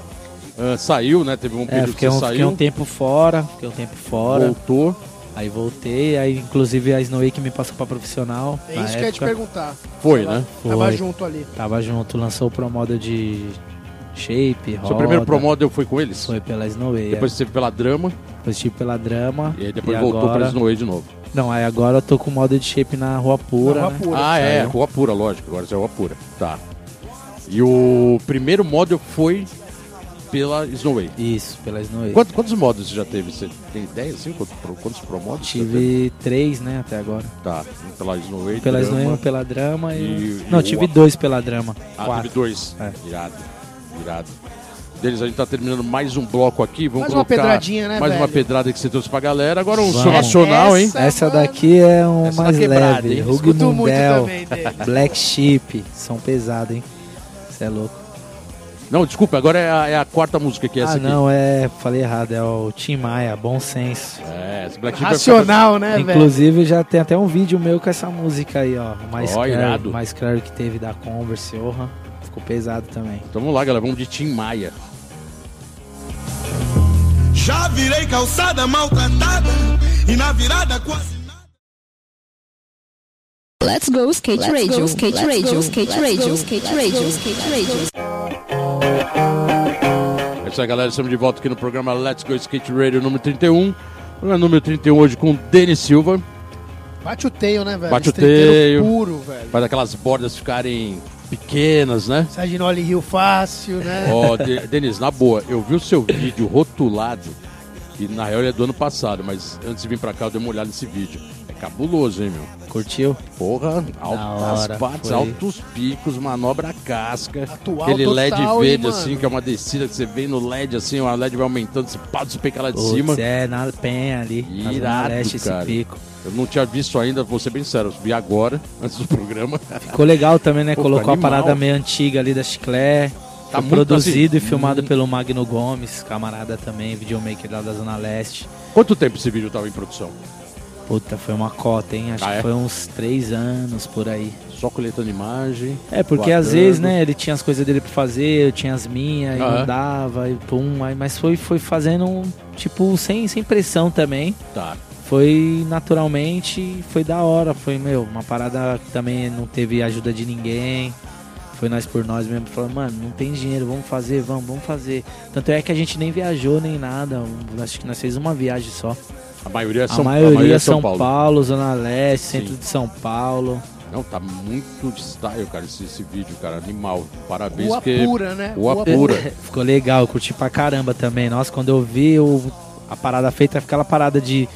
Speaker 1: Ah, saiu, né? Teve um
Speaker 3: É,
Speaker 1: período
Speaker 3: fiquei
Speaker 1: que
Speaker 3: um,
Speaker 1: você
Speaker 3: fiquei
Speaker 1: saiu,
Speaker 3: um tempo fora, fiquei um tempo fora.
Speaker 1: voltou.
Speaker 3: Aí voltei, aí inclusive a Snowy que me passou pra profissional.
Speaker 2: É isso que eu ia te
Speaker 3: época.
Speaker 2: perguntar.
Speaker 1: Foi,
Speaker 2: Tava-
Speaker 1: né?
Speaker 2: Tava
Speaker 3: Foi.
Speaker 2: junto ali.
Speaker 3: Tava junto, lançou o promodo de shape, roda.
Speaker 1: Seu primeiro promodel foi com eles?
Speaker 3: Foi pela Snowy.
Speaker 1: Depois você teve pela Drama
Speaker 3: depois tive pela Drama.
Speaker 1: e aí depois
Speaker 3: e
Speaker 1: voltou
Speaker 3: agora...
Speaker 1: pra Snowway de novo.
Speaker 3: Não, aí agora eu tô com o modo de shape na Rua Pura,
Speaker 2: Na Rua
Speaker 3: né?
Speaker 2: Pura.
Speaker 1: Ah, é. Rua Pura, lógico. Agora você é Rua Pura. Tá. E o primeiro model foi pela Snowway.
Speaker 3: Isso, pela Snowy.
Speaker 1: Quantos, quantos modos você já teve? Você tem ideia, assim? Quantos, pro- quantos promodos?
Speaker 3: Tive três, né, até agora.
Speaker 1: Tá, um pela Snowway,
Speaker 3: Pela um pela Drama e...
Speaker 1: e-
Speaker 3: Não,
Speaker 1: e
Speaker 3: tive
Speaker 1: o-
Speaker 3: dois pela Drama.
Speaker 1: Ah,
Speaker 3: Quatro.
Speaker 1: teve dois.
Speaker 3: É.
Speaker 1: Irado, irado. Deles, a gente tá terminando mais um bloco aqui. Vamos
Speaker 2: Mais uma
Speaker 1: colocar
Speaker 2: pedradinha, né,
Speaker 1: Mais uma
Speaker 2: velho?
Speaker 1: pedrada que você trouxe pra galera. Agora um som nacional, hein?
Speaker 2: Essa-
Speaker 3: Essa daqui é um
Speaker 1: Essa
Speaker 3: mais
Speaker 1: tá quebrada,
Speaker 3: leve.
Speaker 1: hein?
Speaker 3: Rug
Speaker 2: Escuto muito
Speaker 3: Mundel. Black Sheep. São pesados, hein? Você é louco.
Speaker 1: Não, desculpa, agora é a, é a quarta música que é essa
Speaker 3: ah,
Speaker 1: aqui.
Speaker 3: não, é. Falei errado. É o Tim Maia, Bom Senso.
Speaker 1: É, esse Black Sheep ficar-
Speaker 2: Racional, né, velho?
Speaker 3: Inclusive, já tem até um vídeo meu com essa música aí, ó. o Mais
Speaker 1: Ó,
Speaker 3: claro,
Speaker 1: irado.
Speaker 3: mais claro que teve da Converse, orra. Ficou pesado também.
Speaker 1: Então vamos lá, galera. Vamos de Tim Maia.
Speaker 6: Já virei calçada maltratada e na virada quase
Speaker 4: Let's go skate radio, skate radio, skate radio, skate radio, skate radio.
Speaker 1: É isso aí, galera. Estamos de volta aqui no programa Let's Go Skate Radio número 31. Programa número 31 hoje com Denis Silva.
Speaker 2: Bate o teio, né, velho?
Speaker 1: Bate o teio.
Speaker 2: puro, velho.
Speaker 1: Faz aquelas bordas ficarem pequenas, né?
Speaker 2: Saginoli Rio fácil, né?
Speaker 1: Ó, De- Denis, na boa, eu vi o seu vídeo rotulado, e na real ele é do ano passado, mas antes de vir pra cá eu dei uma olhada nesse vídeo. É cabuloso, hein, meu?
Speaker 3: Curtiu?
Speaker 1: Porra, altas
Speaker 3: hora,
Speaker 1: partes,
Speaker 3: foi.
Speaker 1: altos picos, manobra casca.
Speaker 2: Atual
Speaker 1: aquele
Speaker 2: total,
Speaker 1: LED
Speaker 2: hein,
Speaker 1: verde,
Speaker 2: mano?
Speaker 1: assim, que é uma descida que você vê no LED, assim, o LED vai aumentando, você pá, você pica lá de
Speaker 3: Putz,
Speaker 1: cima.
Speaker 3: é, na penha ali. na
Speaker 1: Irado,
Speaker 3: Leste,
Speaker 1: cara.
Speaker 3: esse pico.
Speaker 1: Eu não tinha visto ainda, vou ser bem sério, vi agora, antes do programa.
Speaker 3: Ficou legal também, né?
Speaker 1: Pô,
Speaker 3: Colocou
Speaker 1: animal.
Speaker 3: a parada meio antiga ali da Chiclé.
Speaker 1: Tá
Speaker 3: produzido
Speaker 1: assim,
Speaker 3: e filmado
Speaker 1: hum.
Speaker 3: pelo Magno Gomes, camarada também, videomaker lá da Zona Leste.
Speaker 1: Quanto tempo esse vídeo tava em produção?
Speaker 3: Puta, foi uma cota, hein? Acho
Speaker 1: Ah, é?
Speaker 3: que foi uns três anos por aí.
Speaker 1: Só coletando imagem.
Speaker 3: É, porque
Speaker 1: guardando.
Speaker 3: às vezes, né, ele tinha as coisas dele pra fazer, eu tinha as minhas, e
Speaker 1: Ah, é?
Speaker 3: não dava, e pum, aí, mas foi, foi fazendo, um, tipo, sem, sem pressão também.
Speaker 1: Tá.
Speaker 3: Foi naturalmente, foi da hora, foi, meu, uma parada que também não teve ajuda de ninguém. Foi nós por nós mesmo, falando, mano, não tem dinheiro, vamos fazer, vamos, vamos fazer. Tanto é que a gente nem viajou nem nada, acho que nós fez uma viagem só.
Speaker 1: A maioria é
Speaker 3: a
Speaker 1: São,
Speaker 3: maioria,
Speaker 1: é
Speaker 3: São, Paulo. Zona Leste,
Speaker 1: Sim.
Speaker 3: centro de São Paulo.
Speaker 1: Não, tá muito de style, cara, esse, esse vídeo, cara. Animal. Parabéns,
Speaker 2: Rua
Speaker 1: porque.
Speaker 2: pura, né?
Speaker 1: Rua
Speaker 2: Rua
Speaker 1: pura.
Speaker 3: Ficou legal, curti pra caramba também. Nossa, quando eu vi o- a parada feita, aquela parada de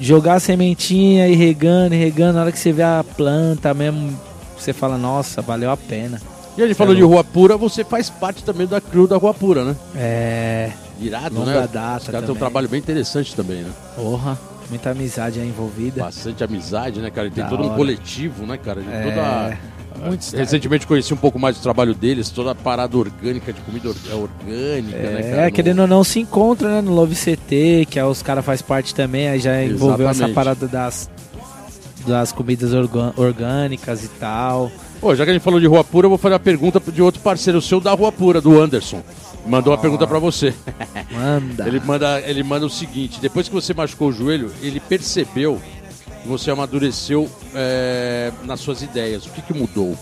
Speaker 3: jogar a sementinha e regando e regando, na hora que você vê a planta mesmo, você fala, nossa, valeu a pena.
Speaker 1: E a gente falou de Rua Pura, você faz parte também da crew da Rua Pura, né?
Speaker 3: É.
Speaker 1: Irado,
Speaker 3: Longa
Speaker 1: né?
Speaker 3: data
Speaker 1: Os caras têm um trabalho bem interessante também, né?
Speaker 3: Porra, muita amizade aí envolvida.
Speaker 1: Bastante amizade, né, cara? E tem
Speaker 3: Da
Speaker 1: todo um
Speaker 3: hora.
Speaker 1: coletivo, né, cara? De
Speaker 3: É.
Speaker 1: toda...
Speaker 2: Muito
Speaker 1: Ah, Recentemente conheci um pouco mais do trabalho deles, toda a parada orgânica, de comida é orgânica, né, cara?
Speaker 3: É,
Speaker 1: No-
Speaker 3: querendo ou não, se encontra, né, no Love CT, que é, os caras faz parte também, aí já envolveu essa
Speaker 1: Exatamente.
Speaker 3: parada das, das comidas orgânicas e tal.
Speaker 1: Pô, já que a gente falou de Rua Pura, eu vou fazer uma pergunta de outro parceiro seu da Rua Pura, do Anderson. Mandou uma pergunta pra você.
Speaker 3: Manda.
Speaker 1: Ele manda, ele manda o seguinte: depois que você machucou o joelho, ele percebeu você amadureceu é, nas suas ideias. O que, que mudou?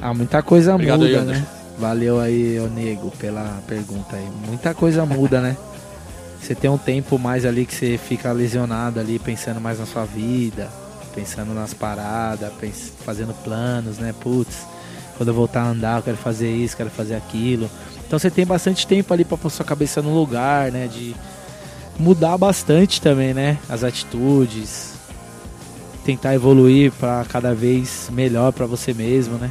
Speaker 3: Ah, muita coisa
Speaker 1: Obrigado aí,
Speaker 3: muda,
Speaker 1: Anderson.
Speaker 3: né? Valeu aí, ô nego, pela pergunta aí. Muita coisa muda, né? Você tem um tempo mais ali que você fica lesionado ali, pensando mais na sua vida, pensando nas paradas, pens- fazendo planos, né? Putz, quando eu voltar a andar, eu quero fazer isso, quero fazer aquilo. Então você tem bastante tempo ali pra pôr sua cabeça no lugar, né? De mudar bastante também, né? As atitudes, tentar evoluir pra cada vez melhor pra você mesmo, né?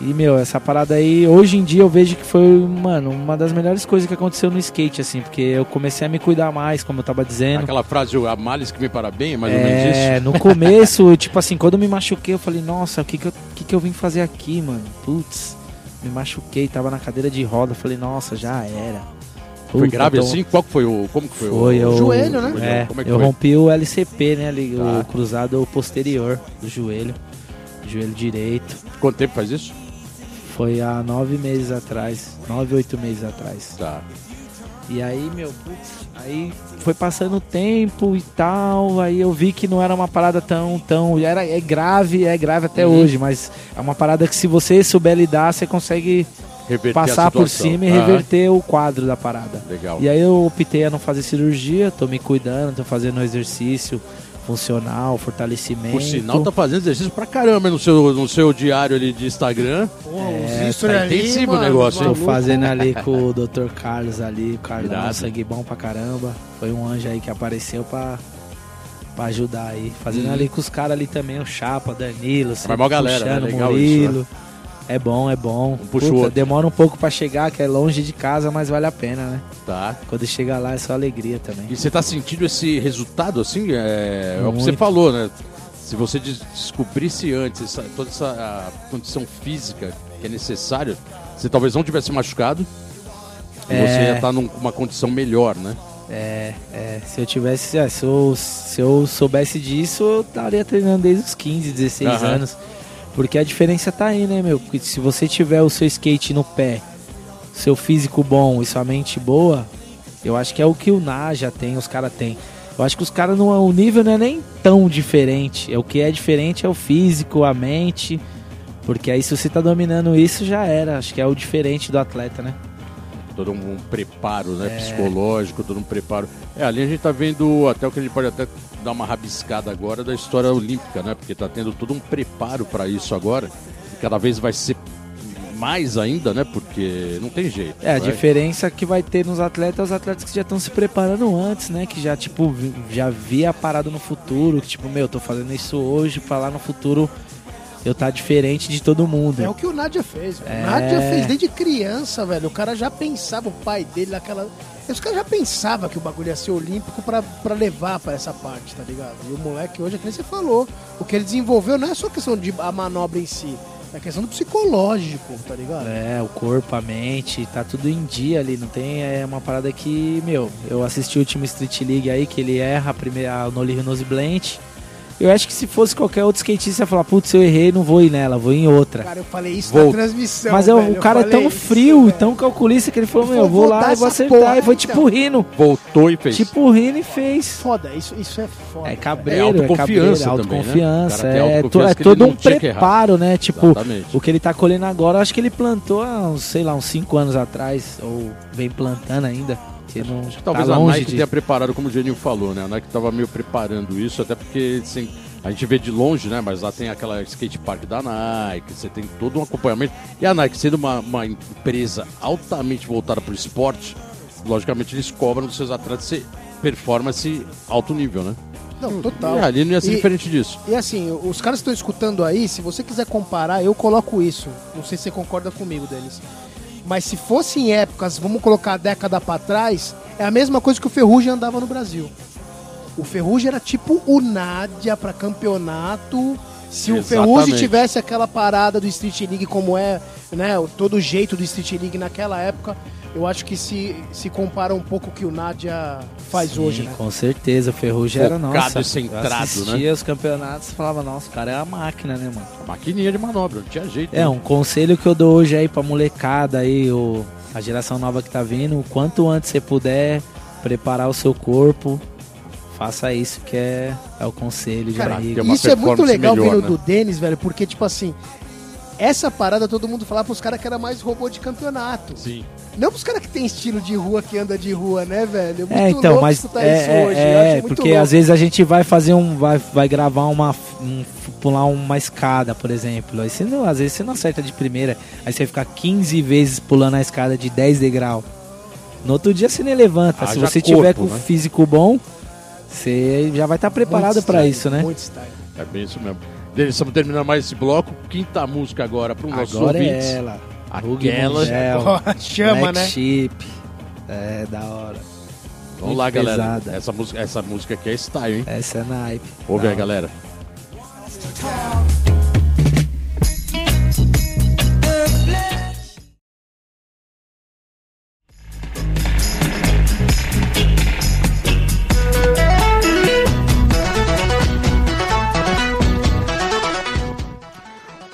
Speaker 3: E, meu, essa parada aí, hoje em dia eu vejo que foi, mano, uma das melhores coisas que aconteceu no skate, assim, porque eu comecei a me cuidar mais, como eu tava dizendo.
Speaker 1: Aquela frase, a males que me para bem, é mais ou menos
Speaker 3: É,
Speaker 1: isso?
Speaker 3: no começo, tipo assim, quando eu me machuquei, eu falei, nossa, o que que eu, que que eu vim fazer aqui, mano? Putz, me machuquei, tava na cadeira de roda, falei, nossa, já era.
Speaker 1: Foi
Speaker 3: Puta,
Speaker 1: grave
Speaker 3: tô-
Speaker 1: assim? Qual que foi o. Como que foi,
Speaker 3: Foi
Speaker 1: o.
Speaker 3: o
Speaker 2: joelho, né?
Speaker 3: É,
Speaker 1: Como é que
Speaker 3: eu
Speaker 1: foi?
Speaker 3: rompi o LCP, né, ali,
Speaker 1: Tá.
Speaker 3: o cruzado posterior do joelho, joelho direito.
Speaker 1: Quanto tempo faz isso?
Speaker 3: Foi há nove meses atrás, nove, oito meses atrás.
Speaker 1: Tá.
Speaker 3: E aí, meu, putz, aí foi passando o tempo e tal, aí eu vi que não era uma parada tão, tão, era, é grave, é grave até
Speaker 1: Uhum.
Speaker 3: hoje, mas é uma parada que se você souber lidar, você consegue
Speaker 1: Reverter a
Speaker 3: passar por cima e
Speaker 1: Ah,
Speaker 3: reverter o quadro da parada.
Speaker 1: Legal.
Speaker 3: E aí eu optei a não fazer cirurgia, tô me cuidando, tô fazendo exercício funcional, fortalecimento.
Speaker 1: Por sinal, tá fazendo exercício pra caramba no seu, no seu diário ali de Instagram.
Speaker 2: Porra,
Speaker 3: É,
Speaker 1: tá
Speaker 2: ali,
Speaker 1: intensivo o negócio, hein?
Speaker 3: Tô fazendo ali com o Dr. Carlos ali, o Carlão,
Speaker 1: Irado.
Speaker 3: sangue bom pra caramba. Foi um anjo aí que apareceu pra, pra ajudar aí. Fazendo
Speaker 1: Uhum.
Speaker 3: ali com os caras ali também, o Chapa, o Danilo, sempre
Speaker 1: mó galera,
Speaker 3: puxando
Speaker 1: né?
Speaker 3: o
Speaker 1: Legal
Speaker 3: Murilo. É bom, é bom.
Speaker 1: puxa o outro.
Speaker 3: demora um pouco pra chegar, que é longe de casa, mas vale a pena, né?
Speaker 1: Tá.
Speaker 3: Quando chega lá é só alegria também.
Speaker 1: E você tá sentindo esse resultado assim? É, é o que você falou, né? Se você des- descobrisse antes essa- toda essa condição física que é necessária, você talvez não tivesse machucado e
Speaker 3: É.
Speaker 1: você ia estar numa condição melhor, né?
Speaker 3: É, é, se eu tivesse, é, se, eu, se eu soubesse disso, eu estaria treinando desde os 15, 16
Speaker 1: Aham.
Speaker 3: anos. Porque a diferença tá aí, né, meu? Porque se você tiver o seu skate no pé, seu físico bom e sua mente boa, eu acho que é o que o Naja tem, os caras têm. Eu acho que os caras não o nível não é nem tão diferente. É o que é diferente é o físico, a mente. Porque aí se você tá dominando isso já era. Acho que é o diferente do atleta, né?
Speaker 1: Todo um preparo, né?
Speaker 3: É.
Speaker 1: Psicológico, todo um preparo. É, ali a gente tá vendo até o que a gente pode até dar uma rabiscada agora da história olímpica, né? Porque tá tendo todo um preparo para isso agora. E cada vez vai ser mais ainda, né? Porque não tem jeito.
Speaker 3: É, a
Speaker 1: vai.
Speaker 3: diferença que vai ter nos atletas é os atletas que já estão se preparando antes, né? Que já, tipo, já via a parada no futuro. Que, tipo, meu, tô fazendo isso hoje pra lá no futuro eu tá diferente de todo mundo.
Speaker 2: É o que o Nádia fez.
Speaker 3: É.
Speaker 2: O Nádia fez desde criança, velho. O cara já pensava, o pai dele, naquela. Os caras já pensavam que o bagulho ia ser olímpico pra, pra levar pra essa parte, tá ligado? E o moleque hoje, é que nem você falou, o que ele desenvolveu não é só questão de a manobra em si, é questão do psicológico, tá ligado?
Speaker 3: É, o corpo, a mente, tá tudo em dia ali. Não tem é uma parada que, meu, eu assisti o último Street League aí, que ele erra a primeira no Nose Blend. Eu acho que se fosse qualquer outro skatista, ia falar, putz, eu errei, não vou ir nela, vou em outra.
Speaker 2: Cara, eu falei isso
Speaker 1: Vou-
Speaker 2: na transmissão.
Speaker 3: Mas é,
Speaker 2: velho,
Speaker 3: o
Speaker 2: eu
Speaker 3: cara é tão
Speaker 2: isso,
Speaker 3: frio e
Speaker 2: velho.
Speaker 3: tão calculista que ele falou, meu, vou lá e vou acertar.
Speaker 2: porra,
Speaker 3: e foi
Speaker 2: então.
Speaker 3: tipo rindo.
Speaker 1: Voltou e fez.
Speaker 3: Tipo rindo e fez.
Speaker 2: Foda, isso, isso é foda.
Speaker 3: É
Speaker 1: É
Speaker 3: cabreiro, é,
Speaker 1: autoconfiança
Speaker 3: cabreiro,
Speaker 1: também, né?
Speaker 3: autoconfiança. É,
Speaker 1: autoconfiança
Speaker 3: é todo um preparo, né? Tipo,
Speaker 1: Exatamente.
Speaker 3: o que ele tá colhendo agora, eu acho que ele plantou há, uns, sei lá, uns 5 anos atrás, ou vem plantando ainda. Que não
Speaker 1: Acho que talvez
Speaker 3: tá
Speaker 1: a Nike
Speaker 3: de...
Speaker 1: tenha preparado, como o Geninho falou, né? A Nike tava meio preparando isso, até porque assim, a gente vê de longe, né? Mas lá tem aquela skate park da Nike, você tem todo um acompanhamento. E a Nike, sendo uma, uma empresa altamente voltada para o esporte, logicamente eles cobram dos seus atletas. Performance alto nível, né?
Speaker 2: Não, total.
Speaker 1: E ali não ia ser
Speaker 2: E-
Speaker 1: diferente disso.
Speaker 2: E assim, os caras que estão escutando aí, se você quiser comparar, eu coloco isso. Não sei se você concorda comigo, Denis. Mas se fosse em épocas, vamos colocar a década pra trás, é a mesma coisa que o Ferrugem andava no Brasil. O Ferrugem era tipo o Nádia pra campeonato. Se o
Speaker 1: Exatamente.
Speaker 2: Ferrugem tivesse aquela parada do Street League como é, né, o- todo o jeito do Street League naquela época, eu acho que se, se compara um pouco o que o Nádia faz
Speaker 3: Sim,
Speaker 2: hoje, né?
Speaker 3: Com certeza, o Ferrugem era nossa.
Speaker 1: e centrado,
Speaker 3: eu assistia os campeonatos e falava, nossa, o cara é a máquina, né, mano?
Speaker 1: Maquininha de manobra, não tinha jeito.
Speaker 3: É,
Speaker 1: né?
Speaker 3: um conselho que eu dou hoje aí pra molecada aí, o, a geração nova que tá vindo, o quanto antes você puder preparar o seu corpo, faça isso que é, é o conselho de
Speaker 2: Cara, Isso é muito legal
Speaker 1: melhor,
Speaker 2: vindo
Speaker 1: né?
Speaker 2: do Denis, velho, porque, tipo assim, essa parada todo mundo falava pros caras que era mais robô de campeonato.
Speaker 1: Sim.
Speaker 2: Não pros caras que tem estilo de rua, que anda de rua, né, velho? Muito
Speaker 3: É, então,
Speaker 2: louco
Speaker 3: mas
Speaker 2: escutar
Speaker 3: é,
Speaker 2: isso
Speaker 3: é,
Speaker 2: hoje. eu
Speaker 3: é,
Speaker 2: muito
Speaker 3: porque
Speaker 2: louco.
Speaker 3: às vezes a gente vai fazer um, vai, vai gravar uma, um, pular uma escada, por exemplo. Aí você não, às vezes você não acerta de primeira, aí você fica 15 vezes pulando a escada de 10 degrau. No outro dia você nem levanta. Se
Speaker 1: Haja
Speaker 3: você tiver
Speaker 1: corpo,
Speaker 3: com
Speaker 1: né?
Speaker 3: físico bom, você já vai estar preparado
Speaker 2: Muito
Speaker 3: pra
Speaker 2: style,
Speaker 3: isso, né?
Speaker 2: Muito style.
Speaker 1: É bem isso mesmo. Denis, estamos terminando mais esse bloco. Quinta música agora para os nossos
Speaker 3: Agora
Speaker 1: ouvintes.
Speaker 3: é ela.
Speaker 1: Aquela.
Speaker 3: Mungel,
Speaker 2: Chama,
Speaker 3: Black
Speaker 2: né?
Speaker 3: Sheep. É, da hora.
Speaker 1: Vamos
Speaker 3: Muito
Speaker 1: lá, galera. Essa música, essa música aqui é style, hein?
Speaker 3: Essa é naipe.
Speaker 1: Ouve aí, galera.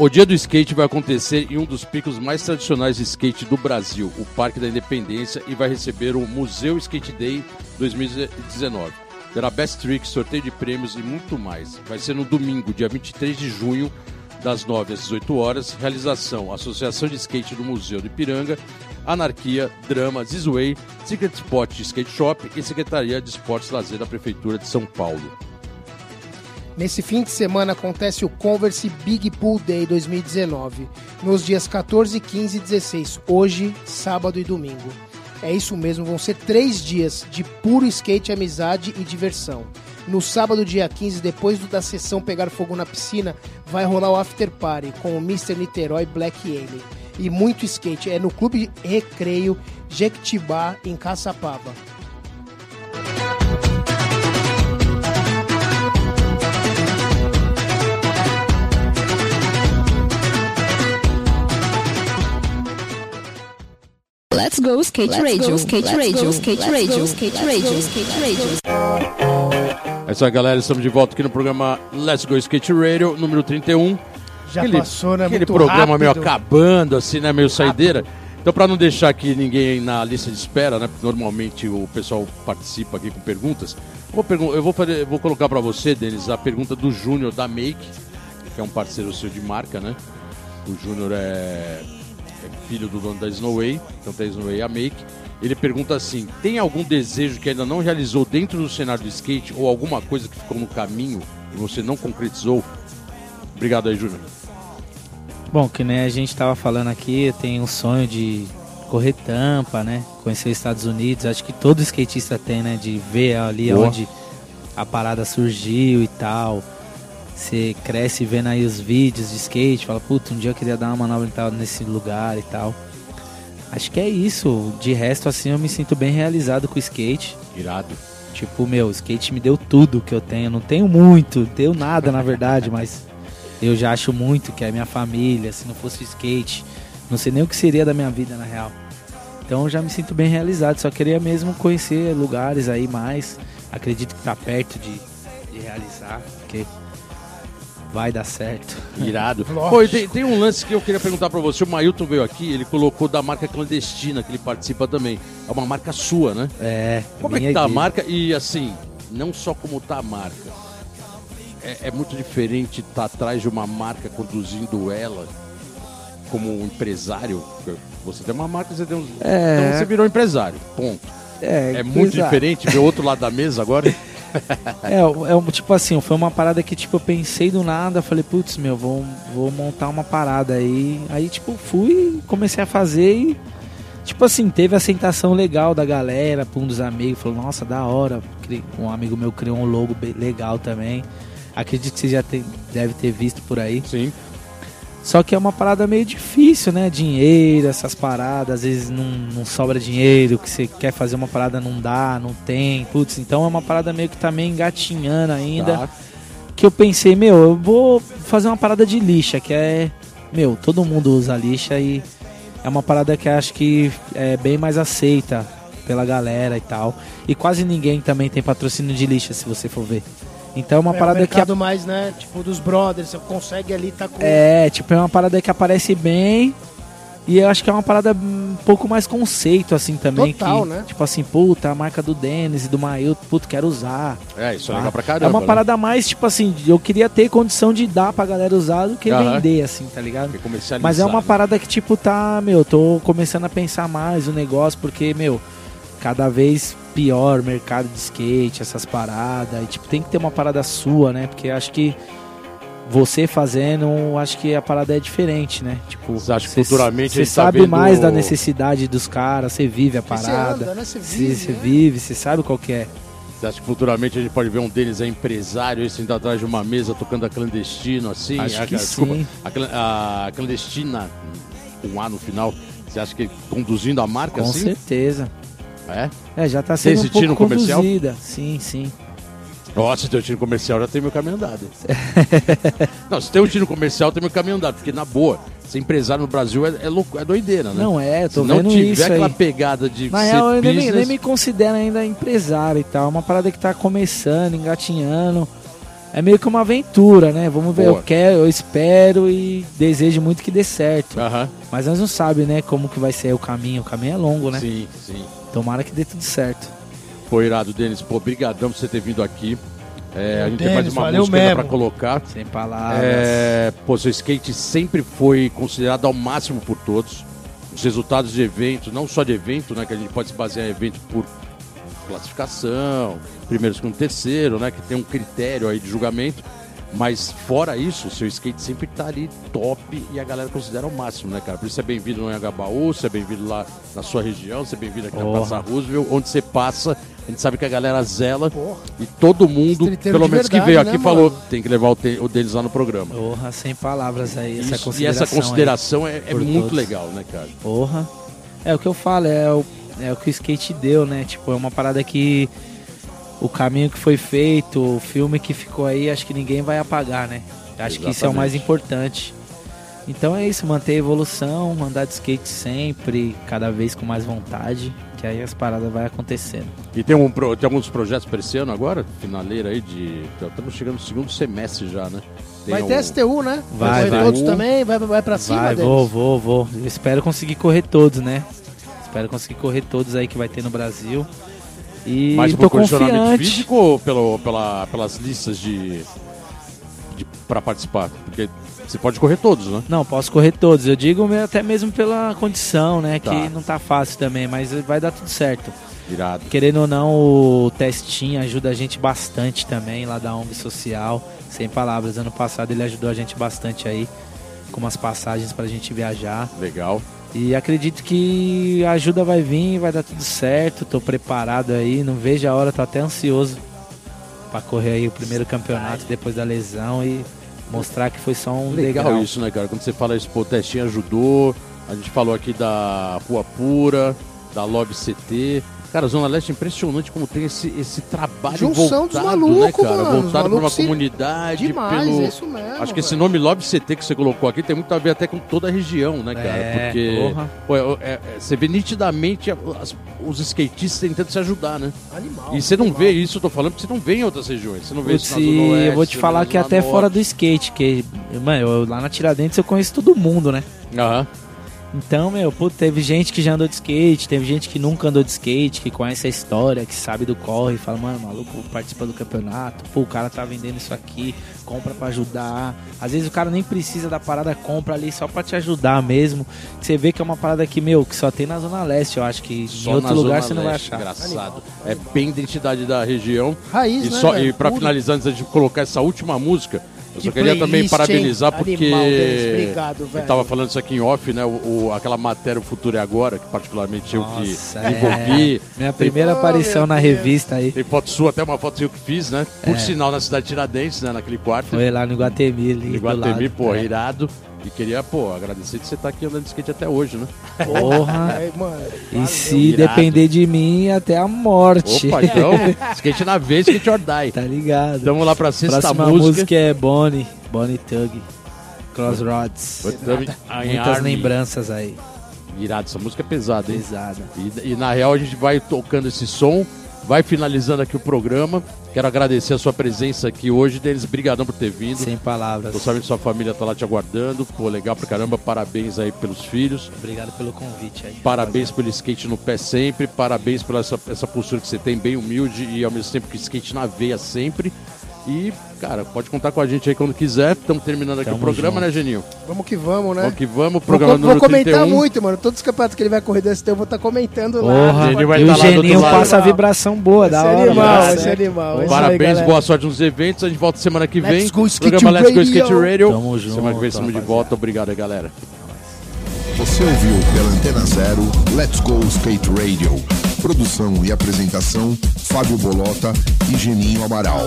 Speaker 1: O dia do skate vai acontecer em um dos picos mais tradicionais de skate do Brasil, o Parque da Independência, e vai receber o Museu Skate Day 2019. Terá best tricks, sorteio de prêmios e muito mais. Vai ser no domingo, dia 23 de junho, das 9 às 18 horas. Realização: Associação de Skate do Museu de Piranga, Anarquia, Drama, Zizway, Secret Spot Skate Shop e Secretaria de Esportes e Lazer da Prefeitura de São Paulo.
Speaker 2: Nesse fim de semana acontece o Converse Big Pool Day 2019, nos dias 14, 15 e 16, hoje, sábado e domingo. É isso mesmo, vão ser três dias de puro skate, amizade e diversão. No sábado, dia 15, depois da sessão Pegar Fogo na Piscina, vai rolar o After Party com o Mr. Niterói Black Alien. E muito skate, é no Clube Recreio Jequitibá, em Caçapava.
Speaker 4: Let's go skate radio, skate radio, skate radio, skate radio, skate radio.
Speaker 1: É isso aí, galera. Estamos de volta aqui no programa Let's Go Skate Radio, número 31.
Speaker 2: Já
Speaker 1: aquele,
Speaker 2: passou, né?
Speaker 1: Aquele
Speaker 2: Muito
Speaker 1: programa meio
Speaker 2: rápido.
Speaker 1: acabando, assim, né? Meio saideira. Então, para não deixar aqui ninguém na lista de espera, né? Porque normalmente o pessoal participa aqui com perguntas. Eu vou, pergun- eu vou, fazer- eu vou colocar para você, Denis, a pergunta do Júnior da Make, que é um parceiro seu de marca, né? O Júnior é filho do dono da Snowway, então tem a Snowway a Make. Ele pergunta assim: tem algum desejo que ainda não realizou dentro do cenário do skate ou alguma coisa que ficou no caminho e você não concretizou? Obrigado aí, Júnior.
Speaker 3: Bom, que nem a gente tava falando aqui, eu tenho um sonho de correr tampa, né? Conhecer os Estados Unidos. Acho que todo skatista tem, né? De ver ali
Speaker 1: Boa.
Speaker 3: onde a parada surgiu e tal. Você cresce vendo aí os vídeos de skate, fala, puta, um dia eu queria dar uma manobra tal nesse lugar e tal. Acho que é isso. De resto, assim, eu me sinto bem realizado com o skate.
Speaker 1: Irado.
Speaker 3: Tipo, meu, o skate me deu tudo que eu tenho. Não tenho muito, deu nada na verdade, mas eu já acho muito que é minha família. Se não fosse o skate, não sei nem o que seria da minha vida na real. Então eu já me sinto bem realizado. Só queria mesmo conhecer lugares aí mais. Acredito que tá perto de, de realizar, porque vai dar certo.
Speaker 1: Irado. Pô, tem, tem um lance que eu queria perguntar pra você. O Mailton veio aqui, ele colocou da marca clandestina, que ele participa também. É uma marca sua, né?
Speaker 3: É,
Speaker 1: Como é que tá a marca? E assim, não só como tá a marca. É, é muito diferente estar atrás de uma marca conduzindo ela como um empresário. Você tem uma marca, você tem um.
Speaker 3: É.
Speaker 1: Então você virou empresário. Ponto.
Speaker 3: É,
Speaker 1: É muito
Speaker 3: exato.
Speaker 1: diferente ver o outro lado da mesa agora.
Speaker 3: É, é tipo assim, foi uma parada que tipo eu pensei do nada, falei, putz, meu, vou, vou montar uma parada aí. Aí tipo fui, comecei a fazer e Tipo assim, teve a aceitação legal da galera, pra um dos amigos, falou, nossa, da hora. Um amigo meu criou um logo legal também. Acredito que você já tem, deve ter visto por aí.
Speaker 1: Sim.
Speaker 3: Só que é uma parada meio difícil, né? Dinheiro, essas paradas, às vezes não, não sobra dinheiro, que você quer fazer uma parada não dá, não tem. Putz, então é uma parada meio que tá meio engatinhando ainda.
Speaker 1: Tá.
Speaker 3: Que eu pensei, meu, eu vou fazer uma parada de lixa, que é. Meu, todo mundo usa lixa e é uma parada que acho que é bem mais aceita pela galera e tal. E quase ninguém também tem patrocínio de lixa, se você for ver. Então é uma
Speaker 2: é
Speaker 3: parada
Speaker 2: um
Speaker 3: que a
Speaker 2: mercado mais, né? Tipo, dos brothers, você consegue ali tá com.
Speaker 3: É, tipo, é uma parada que aparece bem. E eu acho que é uma parada um pouco mais conceito, assim, também.
Speaker 2: Total,
Speaker 3: que,
Speaker 2: né?
Speaker 3: Tipo assim, puta, a marca do Denis e do Mail, puto, quero usar.
Speaker 1: É, isso é
Speaker 3: tá?
Speaker 1: legal pra caramba.
Speaker 3: é uma
Speaker 1: né?
Speaker 3: parada mais, tipo assim, eu queria ter condição de dar pra galera usar do que vender, assim, tá ligado?
Speaker 1: Porque comercializar,
Speaker 3: Mas é uma
Speaker 1: né?
Speaker 3: parada que, tipo, tá, meu, eu tô começando a pensar mais o negócio, porque, meu, cada vez pior mercado de skate, essas paradas. E, tipo, tem que ter uma parada sua, né? Porque acho que você fazendo, acho que a parada é diferente, né? Tipo,
Speaker 1: Você acha que futuramente
Speaker 3: você
Speaker 1: tá
Speaker 3: sabe
Speaker 1: vendo-
Speaker 3: mais da necessidade dos caras, você vive a
Speaker 2: você
Speaker 3: parada.
Speaker 2: anda, né? Você
Speaker 3: Você
Speaker 2: vive,
Speaker 3: você
Speaker 2: né?
Speaker 3: vive, você sabe qual que é.
Speaker 1: Você acha que futuramente a gente pode ver um deles é empresário, esse ainda atrás de uma mesa tocando a clandestino, assim?
Speaker 3: Acho
Speaker 1: a,
Speaker 3: que
Speaker 1: desculpa,
Speaker 3: sim.
Speaker 1: A, a clandestina, com um A no final, você acha que conduzindo a marca
Speaker 3: Com
Speaker 1: assim?
Speaker 3: certeza.
Speaker 1: É?
Speaker 3: É, já tá sendo
Speaker 1: Tem
Speaker 3: um
Speaker 1: esse tiro
Speaker 3: pouco
Speaker 1: comercial?
Speaker 3: conduzida. Sim, sim.
Speaker 1: Ó, se tem um tiro comercial, já tem meu caminho andado. não, se tem um tiro comercial, tem meu caminho andado. Porque, na boa, ser empresário no Brasil é, é, louco, é doideira, né?
Speaker 3: Não é, eu tô
Speaker 1: se não
Speaker 3: vendo
Speaker 1: tiver
Speaker 3: isso
Speaker 1: aquela
Speaker 3: aí.
Speaker 1: pegada de
Speaker 3: Na
Speaker 1: ser
Speaker 3: real, eu nem, me-
Speaker 1: business,
Speaker 3: nem me considero ainda empresário e tal. É uma parada que tá começando, engatinhando. É meio que uma aventura, né? Vamos ver,
Speaker 1: Boa.
Speaker 3: eu quero, eu espero e desejo muito que dê certo.
Speaker 1: Aham,
Speaker 3: Mas nós não sabemos, né, como que vai ser o caminho. O caminho é longo, né?
Speaker 1: sim, sim.
Speaker 3: Tomara que dê tudo certo.
Speaker 1: Pô, irado, Denis. Pô, brigadão por você ter vindo aqui. É, a gente tem mais
Speaker 2: Denis,
Speaker 1: uma música
Speaker 2: mesmo.
Speaker 1: pra colocar.
Speaker 3: Sem palavras.
Speaker 1: É, pô, seu skate sempre foi considerado ao máximo por todos. Os resultados de evento, não só de evento, né? Que a gente pode se basear em evento por classificação, primeiro, segundo, terceiro, né? Que tem um critério aí de julgamento. Mas fora isso, o seu skate sempre tá ali top e a galera considera ao máximo, né, cara? Por isso você é bem-vindo no Anhangabaú, você é bem-vindo lá na sua região, você é bem-vindo aqui na
Speaker 3: Porra.
Speaker 1: Praça Roosevelt, onde você passa, a gente sabe que a galera zela
Speaker 2: Porra.
Speaker 1: e todo mundo,
Speaker 2: Streeteiro
Speaker 1: pelo menos que
Speaker 2: verdade,
Speaker 1: veio
Speaker 2: né,
Speaker 1: aqui, falou,
Speaker 2: mano?
Speaker 1: tem que levar o, te- o deles lá no programa.
Speaker 3: Porra, sem palavras aí. Essa
Speaker 1: Isso- e
Speaker 3: consideração
Speaker 1: essa consideração é, é
Speaker 3: por
Speaker 1: muito
Speaker 3: todos.
Speaker 1: legal, né, cara?
Speaker 3: Aí. Porra. É o que eu falo, é o, é o que o skate deu, né? Tipo, é uma parada que o caminho que foi feito, o filme que ficou aí, acho que ninguém vai apagar, né? Acho que isso é o mais
Speaker 1: Exatamente.
Speaker 3: importante. Então é isso, manter a evolução, andar de skate sempre, cada vez com mais vontade, que aí as paradas vai acontecendo.
Speaker 1: E tem, um, tem alguns projetos para esse ano agora? Finaleira aí de. já Estamos chegando no segundo semestre já, né? Tem
Speaker 2: Vai
Speaker 1: um-
Speaker 2: ter STU, né?
Speaker 3: Vai, vai.
Speaker 2: todos também? Vai, vai pra cima,
Speaker 3: vai, vou, vou, vou. Eu espero conseguir correr todos, né? Espero conseguir correr todos aí que vai ter no Brasil. E
Speaker 1: Mais
Speaker 3: tô
Speaker 1: por condicionamento físico ou pelo, pela, pelas listas de, de para participar? Porque você pode correr todos, né?
Speaker 3: Não, posso correr todos. Eu digo até mesmo pela condição, né?
Speaker 1: Tá.
Speaker 3: Que não tá fácil também, mas vai dar tudo certo.
Speaker 1: Irado.
Speaker 3: Querendo ou não, o testinho ajuda a gente bastante também lá da ONG Social. Sem palavras, ano passado ele ajudou a gente bastante aí com umas passagens pra gente viajar.
Speaker 1: Legal.
Speaker 3: E acredito que a ajuda vai vir, vai dar tudo certo. Tô preparado aí, não vejo a hora, tô até ansioso pra correr aí o primeiro campeonato depois da lesão e mostrar que foi só um
Speaker 1: Legal
Speaker 3: degrau.
Speaker 1: isso, né, cara? Quando você fala isso, pô, o testinho ajudou. A gente falou aqui da Rua Pura, da Love CT. Cara, a Zona Leste é impressionante como tem esse, esse trabalho
Speaker 2: Junção dos
Speaker 1: voltado,
Speaker 2: malucos,
Speaker 1: né, cara?
Speaker 2: mano.
Speaker 1: Voltado pra uma
Speaker 2: se-
Speaker 1: comunidade,
Speaker 2: Demais,
Speaker 1: pelo...
Speaker 2: é isso mesmo.
Speaker 1: Acho que esse nome Love CT que você colocou aqui tem muito a ver até com toda a região, né, cara?
Speaker 3: É,
Speaker 1: Porque
Speaker 3: porra.
Speaker 1: pô, é- é- é- você vê nitidamente as- os skatistas tentando se ajudar, né?
Speaker 2: Animal.
Speaker 1: E você não
Speaker 2: animal.
Speaker 1: vê isso, eu tô falando, porque você não vê em outras regiões. Você não vê
Speaker 3: Putz,
Speaker 1: isso na Zona
Speaker 3: e
Speaker 1: Oeste,
Speaker 3: eu vou te
Speaker 1: na
Speaker 3: falar que até
Speaker 1: Norte.
Speaker 3: fora do skate, que, mano, eu, lá na Tiradentes eu conheço todo mundo, né?
Speaker 1: Aham.
Speaker 3: Então, meu, pô, teve gente que já andou de skate, teve gente que nunca andou de skate, que conhece a história, que sabe do corre, fala, mano, maluco, participa do campeonato, pô, o cara tá vendendo isso aqui, compra pra ajudar. Às vezes o cara nem precisa da parada, compra ali só pra te ajudar mesmo. Você vê que é uma parada que, meu, que só tem na Zona Leste, eu acho que
Speaker 1: Só
Speaker 3: em outro
Speaker 1: na
Speaker 3: lugar
Speaker 1: Zona
Speaker 3: você não vai achar.
Speaker 1: Engraçado. É bem identidade da região.
Speaker 2: Raiz,
Speaker 1: E,
Speaker 2: né,
Speaker 1: só, e pra
Speaker 2: Puro.
Speaker 1: finalizar, antes de colocar essa última música, Eu
Speaker 2: Que
Speaker 1: só queria também parabenizar
Speaker 2: hein?
Speaker 1: porque.
Speaker 2: Obrigado,
Speaker 1: Eu
Speaker 2: velho.
Speaker 1: tava falando isso aqui em off, né? O, o- aquela matéria O Futuro é Agora, que particularmente eu que
Speaker 3: Nossa,
Speaker 1: desenvolvi.
Speaker 3: é. Minha primeira aparição na revista aí
Speaker 1: Tem foto sua, até uma foto sua que fiz, né? Por
Speaker 3: É.
Speaker 1: sinal, na cidade de Tiradentes, né? Naquele quarto.
Speaker 3: foi lá no Guatemi, ali do
Speaker 1: Iguatemi,
Speaker 3: lado.
Speaker 1: pô,
Speaker 3: É.
Speaker 1: irado. E queria, pô, agradecer de você estar aqui andando de skate até hoje, né?
Speaker 3: Porra.
Speaker 2: Ai, mano,
Speaker 3: E se
Speaker 1: irado.
Speaker 3: depender de mim, até a morte.
Speaker 1: Opa, então, skate na vez, skate or die.
Speaker 3: tá ligado?
Speaker 1: Vamos lá pra sexta
Speaker 3: Próxima
Speaker 1: música.
Speaker 3: música é Bonnie, Bonnie Tug, Crossroads. Muitas lembranças aí,
Speaker 1: Irado, essa música é pesada, hein?
Speaker 3: pesada.
Speaker 1: E, e na real a gente vai tocando esse som, vai finalizando aqui o programa. Quero agradecer a sua presença aqui hoje, Denis. Brigadão por ter vindo.
Speaker 3: Sem palavras.
Speaker 1: Tô sabendo que sua família tá lá te aguardando. Pô, legal pra caramba. Parabéns aí pelos filhos.
Speaker 3: Obrigado pelo convite aí.
Speaker 1: Parabéns pelo skate no pé sempre. Parabéns pela essa, essa postura que você tem, bem humilde e ao mesmo tempo que skate na veia sempre. E, cara, pode contar com a gente aí quando quiser. Estamos terminando aqui
Speaker 3: Tamo
Speaker 1: o programa,
Speaker 3: junto.
Speaker 1: né, Geninho?
Speaker 2: Vamos que vamos, né?
Speaker 1: Vamos que vamos.
Speaker 2: Vou,
Speaker 1: Programa
Speaker 2: vou
Speaker 1: número
Speaker 2: comentar
Speaker 1: 31.
Speaker 2: muito, mano. Todos os campeonatos que ele vai correr do ST, eu vou estar comentando lá.
Speaker 3: Porra,
Speaker 1: Ele vai
Speaker 3: e
Speaker 1: tá
Speaker 3: o
Speaker 1: lá
Speaker 3: Geninho passa a vibração boa, da
Speaker 2: Esse
Speaker 3: hora.
Speaker 2: animal, esse animal. É isso aí,
Speaker 1: Parabéns,
Speaker 2: galera.
Speaker 1: boa sorte nos eventos. A gente volta semana que vem.
Speaker 2: Let's go, Skate
Speaker 1: Programa Let's Go
Speaker 2: Radio.
Speaker 1: Skate Radio.
Speaker 3: Tamo junto,
Speaker 1: semana que vem estamos de volta. Obrigado aí, galera.
Speaker 7: Você ouviu pela Antena Zero Let's Go Skate Radio. Produção e apresentação Fábio Bolota e Geninho Amaral.